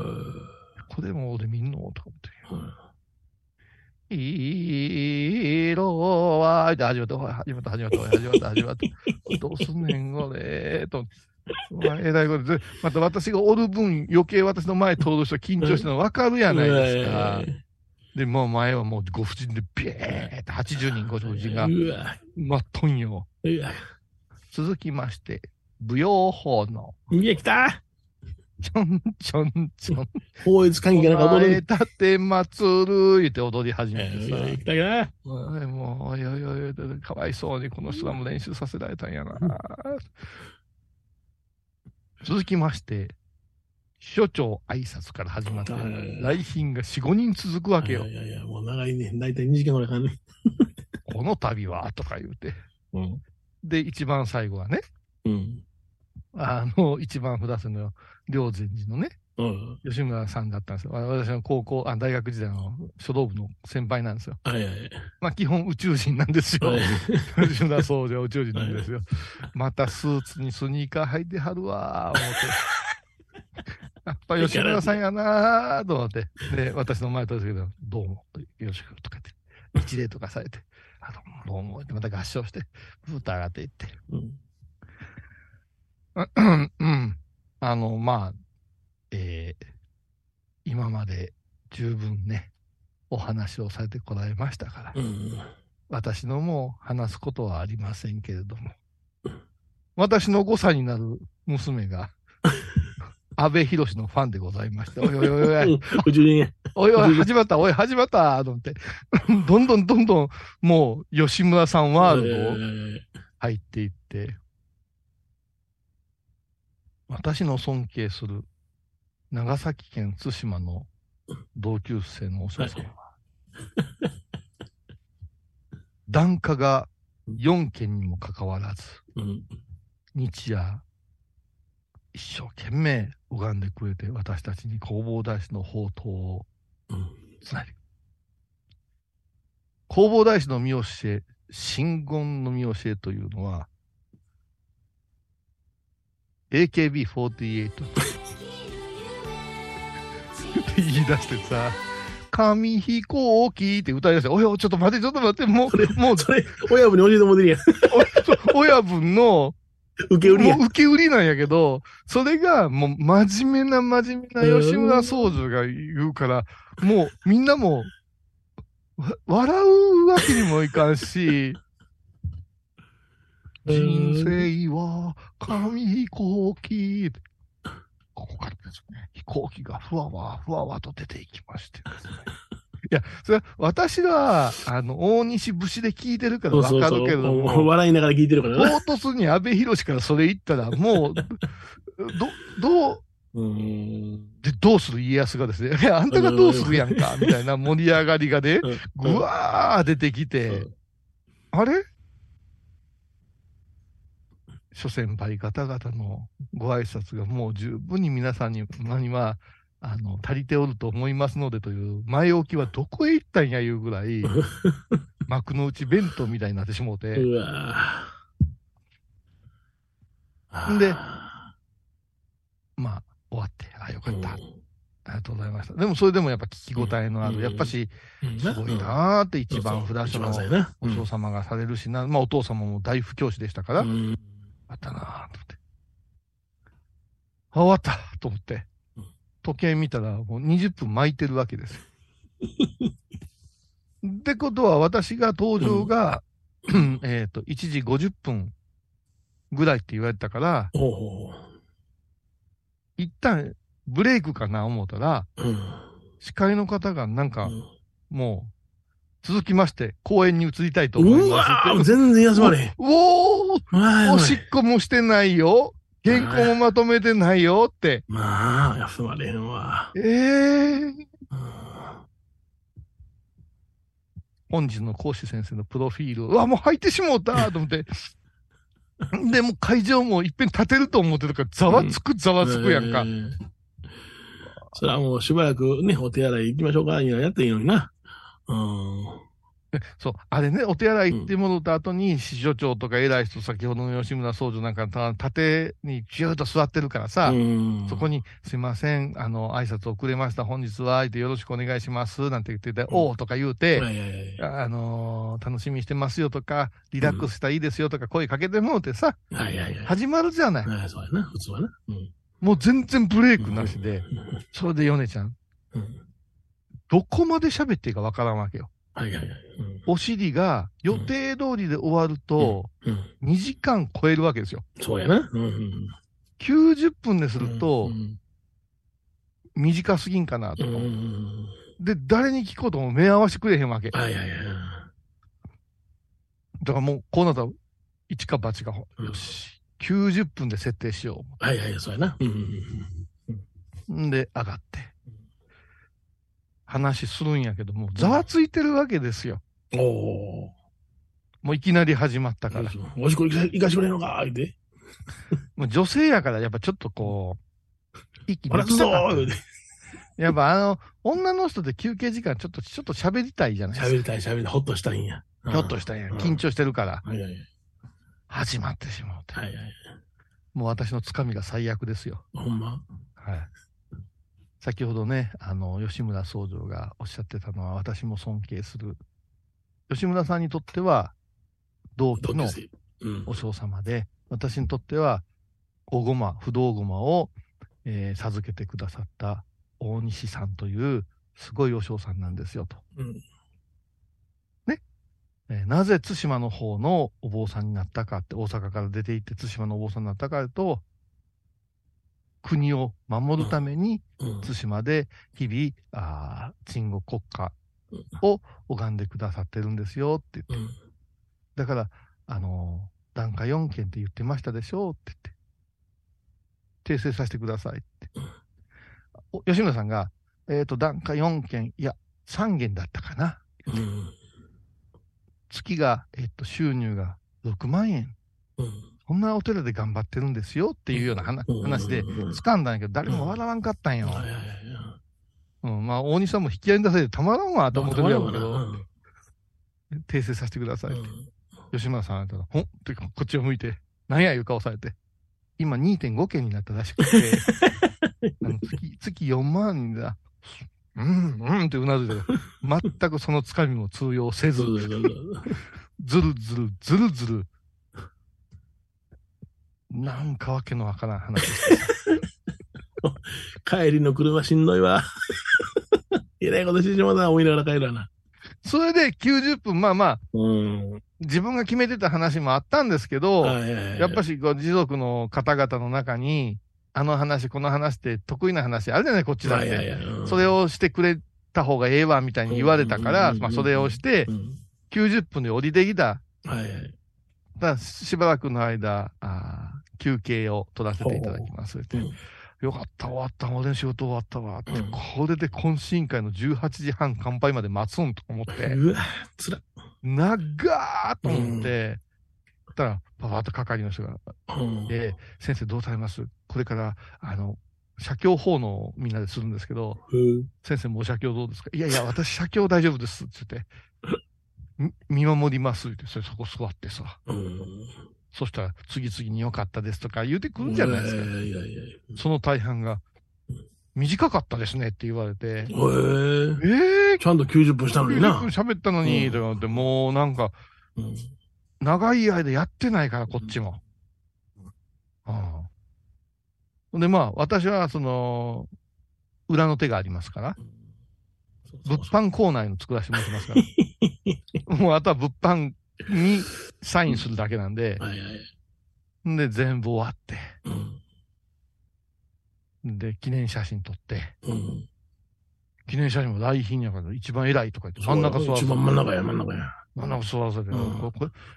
これも俺見んの？とか思って。色は、で始まった、始まった、始まった、始まった、始まった。どうすんねん、これ、と。まあ、えらいことで、また私がおる分、余計私の前通る人緊張してるの分かるやないですか。で、もう前はもうご婦人でビーって80人ご婦人がうわ。待っとんよ。続きまして、舞踊法の、いや、来たちょんちょんちょん。法律関係なんか踊る。お前立て祭る言って踊り始めてさ。来たかもう、おいおいおいおい、かわいそうにこの人らも練習させられたんやな。続きまして、所長挨拶から始まって、はいはいはい来賓が4、5人続くわけよい。やいやもう長いね。だいたい2時間ぐらいかね。この度は、とか言うて。うん。で、一番最後はね、うん。あの、一番札せの霊山寺のね、うん。吉村さんだったんですよ。私の高校、あ大学時代の書道部の先輩なんですよ。はいはいまあ、基本宇宙人なんですよ。はい。吉村総司は宇宙人なんですよ。またスーツにスニーカー履いてはるわー、思って。やっぱ吉村さんやなーと思って。で、私の前とですけど、どうも、よろしくとか言って、一礼とかされて、あどうも、どう？もってまた合唱して、ふーっと上がっていって。うん。うんうん。あの、まあ、えー今まで十分ね、お話をされてこられましたから、うん。私のもう話すことはありませんけれども、私の5歳になる娘が、安倍博のファンでございまして、おいおいおいおい。おいおい、始まった、おい、始まった、と思って、どんどんどんどん、もう、吉村さんワールド。入っていって、私の尊敬する長崎県対馬の同級生のお嬢様は、檀家が4件にもかかわらず、うん。日夜、一生懸命拝んでくれて、私たちに弘法大師の宝刀をうん。つないで。弘法大師の見教え、真言の見教えというのは、AKB48 (laughs) って言い出してさ、紙飛行機って歌い出して、おいおい、ちょっと待って、ちょっと待って、もう、もう、それ、親分に教えても出るやん。お親分の、受け売りやんもう。受け売りなんやけど、それがもう真面目な真面目な吉村宗司が言うから、もうみんなも、わ笑うわけにもいかんし、人生は紙飛行機。ここからですね、飛行機がふわわふわわと出ていきましてですね。いや、それは私は、あの、大西節で聞いてるからわかるけれどそうそうも、笑いながら聞いてるから。な。唐突に安倍博からそれ言ったら、もう、ど、どう、うん。で、どうする家康がですね、あんたがどうするやんか、みたいな盛り上がりがね、ぐわー出てきて、うん。あれ？諸先輩方々のご挨拶がもう十分に皆さんに、まには、あの、足りておると思いますのでという、前置きはどこへ行ったんやいうぐらい、(laughs) 幕の内弁当みたいになってしもうて、うわでまあ、終わって、あ、よかった。ありがとうございました。でもそれでもやっぱ聞き応えのある、うん。やっぱし、うん。すごいなーって一番札所の。お嬢様がされるしな、まあお父様も大布教師でしたから、うん。あったなーと思って。あ、終わったと思って。うん。時計見たらもう20分巻いてるわけですよ。(laughs) ってことは、私が登場が、えっと、1時50分ぐらいって言われたから、一旦ブレイクかな思ったら、う。うん。司会の方がなんか、うんもう、続きまして、公園に移りたいと思いますって。全然休まれへん。おーまあ、おしっこもしてないよ。原稿もまとめてないよって。まあ、休まれへんわ。ええうん本日の講師先生のプロフィール、うわ、もう入ってしもうたと思って。(laughs) で、もう会場もいっぺん立てると思ってるから、ざわつくざわつくやんかえ。ーそれはもうしばらくね、お手洗い行きましょうか、やっていいのにな。うん。(laughs) そう。あれね、お手洗い行って戻った後に、支所長とか偉い人、先ほどの吉村総長なんか、た縦にギューッと座ってるからさ、うんそこに、すいません、あの、挨拶遅れました、本日は、でよろしくお願いします、なんて言ってて、おーとか言うて、あのー楽しみにしてますよとか、リラックスしたらいいですよとか声かけてもうてさ。始まるじゃない、そうやな、普通はな。うん。もう全然ブレイクなしで、それでヨネちゃん、うん。どこまで喋っていいかわからんわけよ。はいはいはい。お尻が予定通りで終わると、うん。うん。2時間超えるわけですよ。そうやな。うんうん。90分でするとう、ん短すぎんかなとか。ん。で、誰に聞こうとも目合わせてくれへんわけ。だはいはいはい。からもう、こうなったら、一か八か、うんよし。90分で設定しよはいはい、そうやな。う。んで、上がって。話するんやけども、ざわついてるわけですよ。うん。おもういきなり始まったー。から。おしっこ行かしてくれんのか言うて。もう女性やから、やっぱちょっとこう、息抜きたかった。やっぱあの、女の人で休憩時間ちょっと、ちょっと喋りたいじゃないです喋りたい喋りたい。ほっとしたいんや。か。ひょっとしたんや。うん緊張してるから、はいはいはい。始まってしまうて。はいはい。もう私のつかみが最悪ですよ。ほんま？はい。先ほどね、あの、吉村総長がおっしゃってたのは、私も尊敬する。吉村さんにとっては、同期の。お嬢様で、私にとっては、おごま、不動ごまを、えー授けてくださった大西さんという、すごいお嬢さんなんですよ、と。うん。えーなぜ対馬の方のお坊さんになったかって、大阪から出て行って対馬のお坊さんになったかと、国を守るために、うん。対馬で日々、あー鎮護国家を拝んでくださってるんですよって言って。うん。だから、あのー、檀家4件って言ってましたでしょって言って。訂正させてくださいって。お吉村さんが、えっ、と、檀家4件、いや、3件だったかな。うん。月が、えっ、と、収入が6万円。うん。こんなお寺で頑張ってるんですよっていうような話で、うん掴んだんやけど、誰も笑わんかったんよ。うん、まあ、大西さんも引き合いに出されてたまらんわと思ってるやろうけど、うん。訂正させてくださいって。うん。吉村さんやったら、ほんってこっちを向いて、なんやいう顔されて、今2.5件になったらしくて、(laughs) あの月月4万だ。うん、うんってうなずいてる、全くそのつかみも通用せず。ずるずる、ずるずる。なんかわけのわからん話して (laughs) 帰りの車しんどいわ。(laughs) えらいことしてしまったな、思いながら帰るわな。それで90分、まあまあ、うん。自分が決めてた話もあったんですけど、はいはいはいやっぱし、こう、持続の方々の中に、あの話、この話って得意な話あるじゃない、こっちだって。はいはいはいうんそれをしてくれた方がええわ、みたいに言われたから、うんまあ、それをしてう、ん90分で降りてきた。だしばらくの間、あー休憩を取らせていただきます。よかった、終わった、俺の仕事終わったわ。って、うんこれで懇親会の18時半乾杯まで待つんと思って、うわ、つら。長ーと思って、そしたら、パパッと係の人が、うんで、先生どうされます？これから、あの、写経法のをみんなでするんですけど、うん先生もお写経どうですか？いやいや、私写経大丈夫です。って言って、み見守ります。って、そこ座ってさ。うんそしたら、次々に良かったですとか言うてくるんじゃないですか。いやいやいや。その大半が、短かったですねって言われて、へえ。ええちゃんと90分したのに90な分。喋ったのに、うんと思って、もうなんか、うん長い間やってないから、こっちも。ああで、まあ、私は、その、裏の手がありますから、物販コーナーの作らせてもらってますから。(laughs) もうあとは物販にサインするだけなんで、はいはい。んで、全部終わって、うん。で、記念写真撮って、うん。記念写真も来賓やから一番偉いとか言って、真ん中座らせて。一番真ん中や、真ん中や。真ん中座らせて。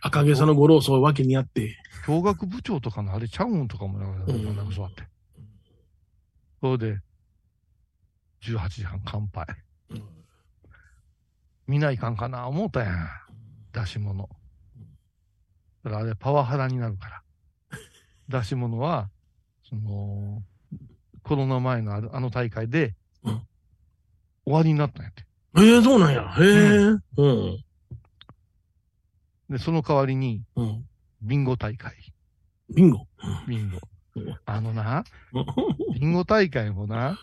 赤毛さんのご老僧わけにあって。教学部長とかのあれちゃうんとかも真ん中座って。それで、18時半乾杯。うん見ないかんかな思ったやん。出し物。だからあれパワハラになるから。(laughs) 出し物は、その、コロナ前のあの大会で、うん終わりになったんやって。ええそうなんや。へえ。うん。で、その代わりに、うん。ビンゴ大会。ビンゴ。ビンゴうん。あのな、うんビンゴ大会もな、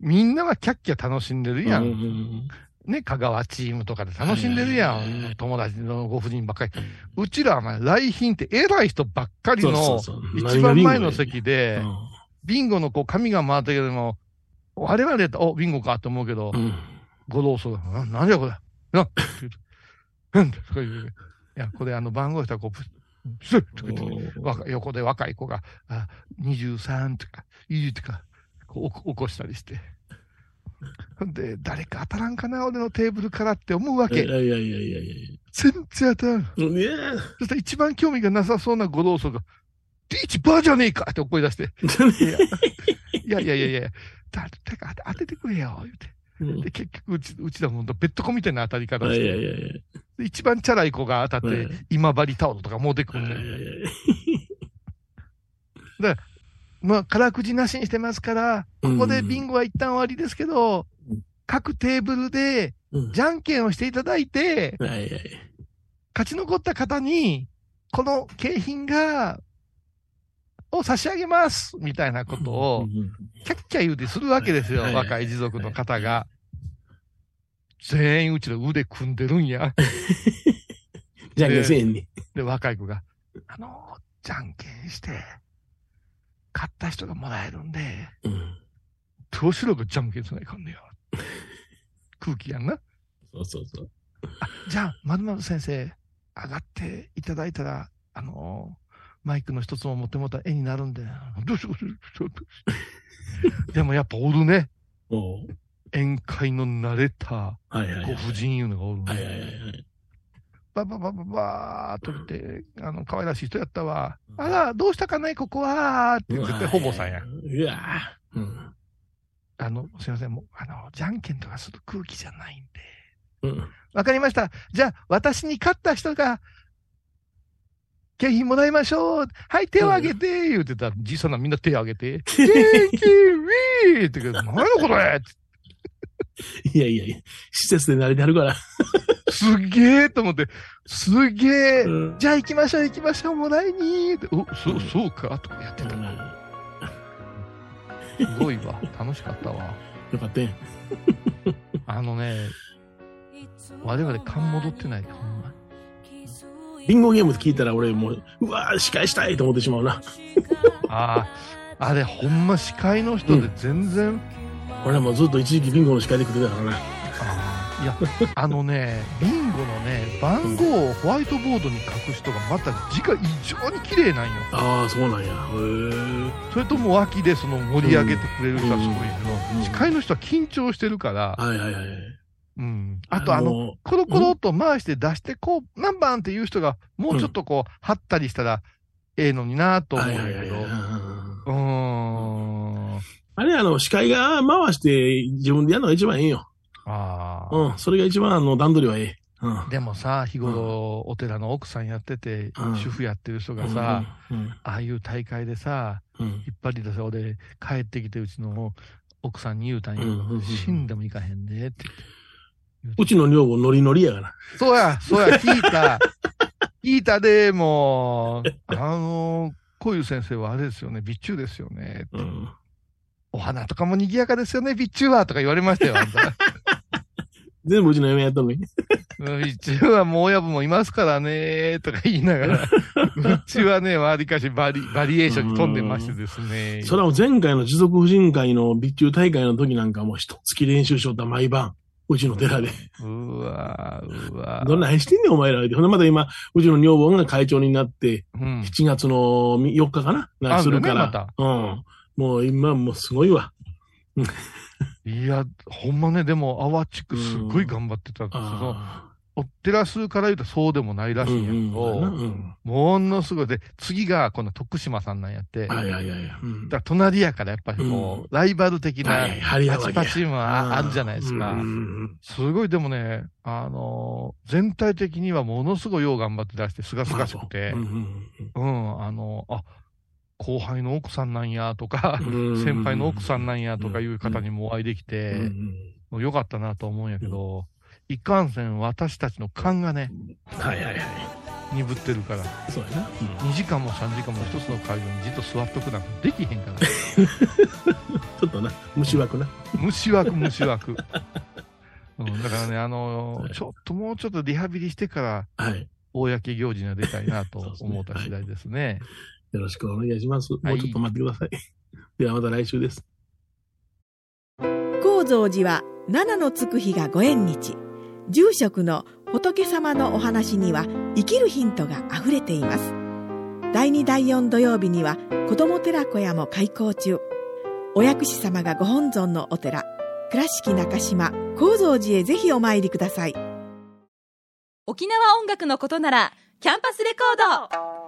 みんなはキャッキャ楽しんでるやん。うんうんね、香川チームとかで楽しんでるやん。友達のご婦人ばっかり。うちらはまあ来賓って偉い人ばっかりの一番前の席でう、んビンゴのこう紙が回ったけども、我々やったら、お、ビンゴかと思うけどう、ん。ご老僧が、ななんじゃこれ？なって言うとなんだとか言う。いや、これあの番号したらこう、スッとか言っ横で若い子が、あ、23とか、いいとか、こう起こしたりして。で、誰か当たらんかな、俺のテーブルからって思うわけ。いやいやいやいやいやい全然当たらん。や。いやそしたら一番興味がなさそうなご老僧が、リーチバーじゃねえかって怒り出して。いやいやいやいやいや、誰か当ててくれよ、言うて。うんで、結局うち、うちだもんとベッドコみたいな当たり方いやいやして、いやいや。で一番チャラい子が当たって、はい今治タオルとか持ってくんねん。いやいやいやまあ、空くじなしにしてますから、ここでビンゴは一旦終わりですけどうん、各テーブルで、うんじゃんけんをしていただいて、はいはい。勝ち残った方に、この景品が、を差し上げますみたいなことを、キャッキャ言うてするわけですよ、はい若い持続の方が。全員うちの腕組んでるんや。(laughs) じゃんけんせえんに。で、若い子が、あの、じゃんけんして、勝った人がもらえるんで、うん。どうしろがじゃんけんせないかんねや。(laughs) 空気やんな。そうそうそう。じゃあ、まるまる先生、上がっていただいたら、あのマイクの一つも持ってもらったら絵になるんで、どうしようどうしよう (laughs) でもやっぱおるね。おう宴会の慣れた。ご婦人いうのがおるはいはいはね。いはい。ばばばばばーっと見て、あの、可愛らしい人やったわ。あら、どうしたかね、ここはって言って、ほぼさんや。うわぁ。うん。あの、すいません、もう、あの、じゃんけんとかする空気じゃないんで。うん。わかりました。じゃあ、私に勝った人が、景品もらいましょう。はい、手を挙げて、言うてたら、じいさんがみんな手を挙げて、(laughs) 元気ウィーって言うけど、何やのこれいやいやいや、施設で慣れてはるから。すっげえと思って、すっげえ、うんじゃあ行きましょう行きましょう、もらいにってお、そう、そうかとかやってた。すごいわ。楽しかったわ。よかったね。あのね、我々勘戻ってないで、ほんま。ビンゴゲームって聞いたら俺もう、うわぁ、司会したいと思ってしまうな。ああ、あれほんま司会の人で全然、俺はもうずっと一時期ビンゴの司会で来てたからな。いや、あのね、ビンゴのね、番号をホワイトボードに書く人がまた字が異常に綺麗なんよ。ああ、そうなんや。へえ。それとも脇でその盛り上げてくれる人はすごいけうんど、司会の人は緊張してるから、はいはいはい。うん。あとあの、の、コロコロっと回して出して、こう、何番っていう人が、もうちょっとこう、張ったりしたら、ええのになと思うんだけど。うーん。あれ、あの、司会が回して自分でやるのが一番ええよ。ああ。うん。それが一番、あの、段取りはええ。うん。でもさ、日頃、お寺の奥さんやってて、うん主婦やってる人がさ、うん、ああいう大会でさ、うん。引っ張り出せ、俺、帰ってきて、うちの奥さんに言うたんよ。うんうんうん死んでもいかへんで、ってうちの女房ノリノリやから。そうや、そうや、聞いた。(laughs) 聞いたで、もう、あの、こういう先生はあれですよね、備中ですよね。うん。お花とかも賑やかですよね、備中は、とか言われましたよ、あんた。全部うちの嫁やったのに。うん備中はもう親分もいますからね、とか言いながら、うちはね、わりかしバリ、バリエーションに富んでましてですね。それはもう前回の持続婦人会の備中大会の時なんかもう一月練習しとった毎晩。うちの寺で。うわうわどんなんしてんねん、お前らで。ほんで、まだ今、うちの女房が会長になって、うん。7月の4日かな？なんかするから。ねうん。もう今、もうすごいわ。いや、ほんまね、でも、アワチクすっごい頑張ってたんですよ。あお寺数から言うとそうでもないらあ。しいんやけど、うんうんものすごい。で、次がこの徳島さんなんやって、はいはいはいはい。うんだから隣やからやっぱりこう、ライバル的なパチパチもああるじゃないですか。すごいでもね、あのー全体的にはものすごいよう頑張って出して、すがすがしくてう、んうん、あのあ、後輩の奥さんなんやとか、先輩の奥さんなんやとかいう方にもお会いできて、んもうよかったなと思うんやけど、いかんせん私たちの勘がね、はいはいはい。鈍ってるから、そうやな。2時間も3時間も一つの会場にじっと座っとくなんてできへんから、(laughs) ちょっとな、虫枠な。虫枠虫枠。(laughs) うん、だからね、あのーちょっともうちょっとリハビリしてから、はい。公行事には出たいなと思った次第ですね。よろしくお願いします。もうちょっと待ってください。(laughs) ではまた来週です。高蔵寺は七のつく日がご縁日住職の仏様のお話には生きるヒントがあふれています第2第4土曜日には子ども寺小屋も開校中お薬師様がご本尊のお寺倉敷中島・高蔵寺へぜひお参りください沖縄音楽のことならキャンパスレコード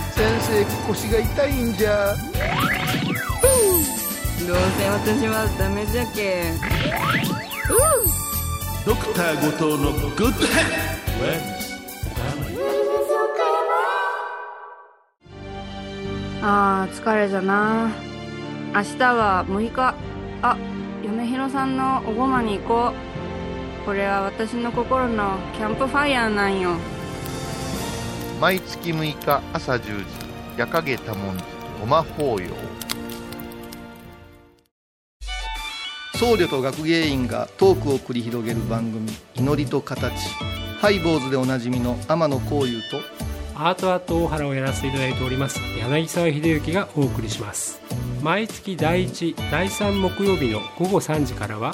先生腰が痛いんじゃ。どうせ私はダメじゃけドクター後藤のグッドヘッあー疲れじゃな。明日は6日。あ嫁ひろさんのおごまに行こう。これは私の心のキャンプファイヤーなんよ毎月6日朝10時夜影多文字ごま法要。僧侶と学芸員がトークを繰り広げる番組「祈りと形」ハイボーズでおなじみの天野幸雄とアートアート大原をやらせていただいております柳沢秀幸がお送りします。毎月第1第3木曜日の午後3時からは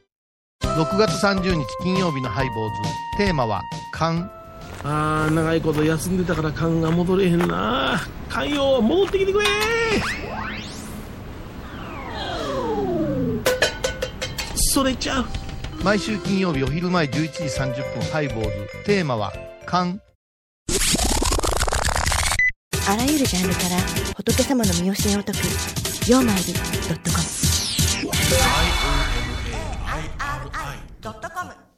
6月30日金曜日のハイボーズテーマは「勘あー、長いこと休んでたから勘が戻れへんな。勘よ、戻ってきてくれそれちゃう。」毎週金曜日お昼前11時30分ハイボーズテーマは「勘あらゆるジャンルから仏様の身教えを解く「曜マイルドットコム」ドットコム。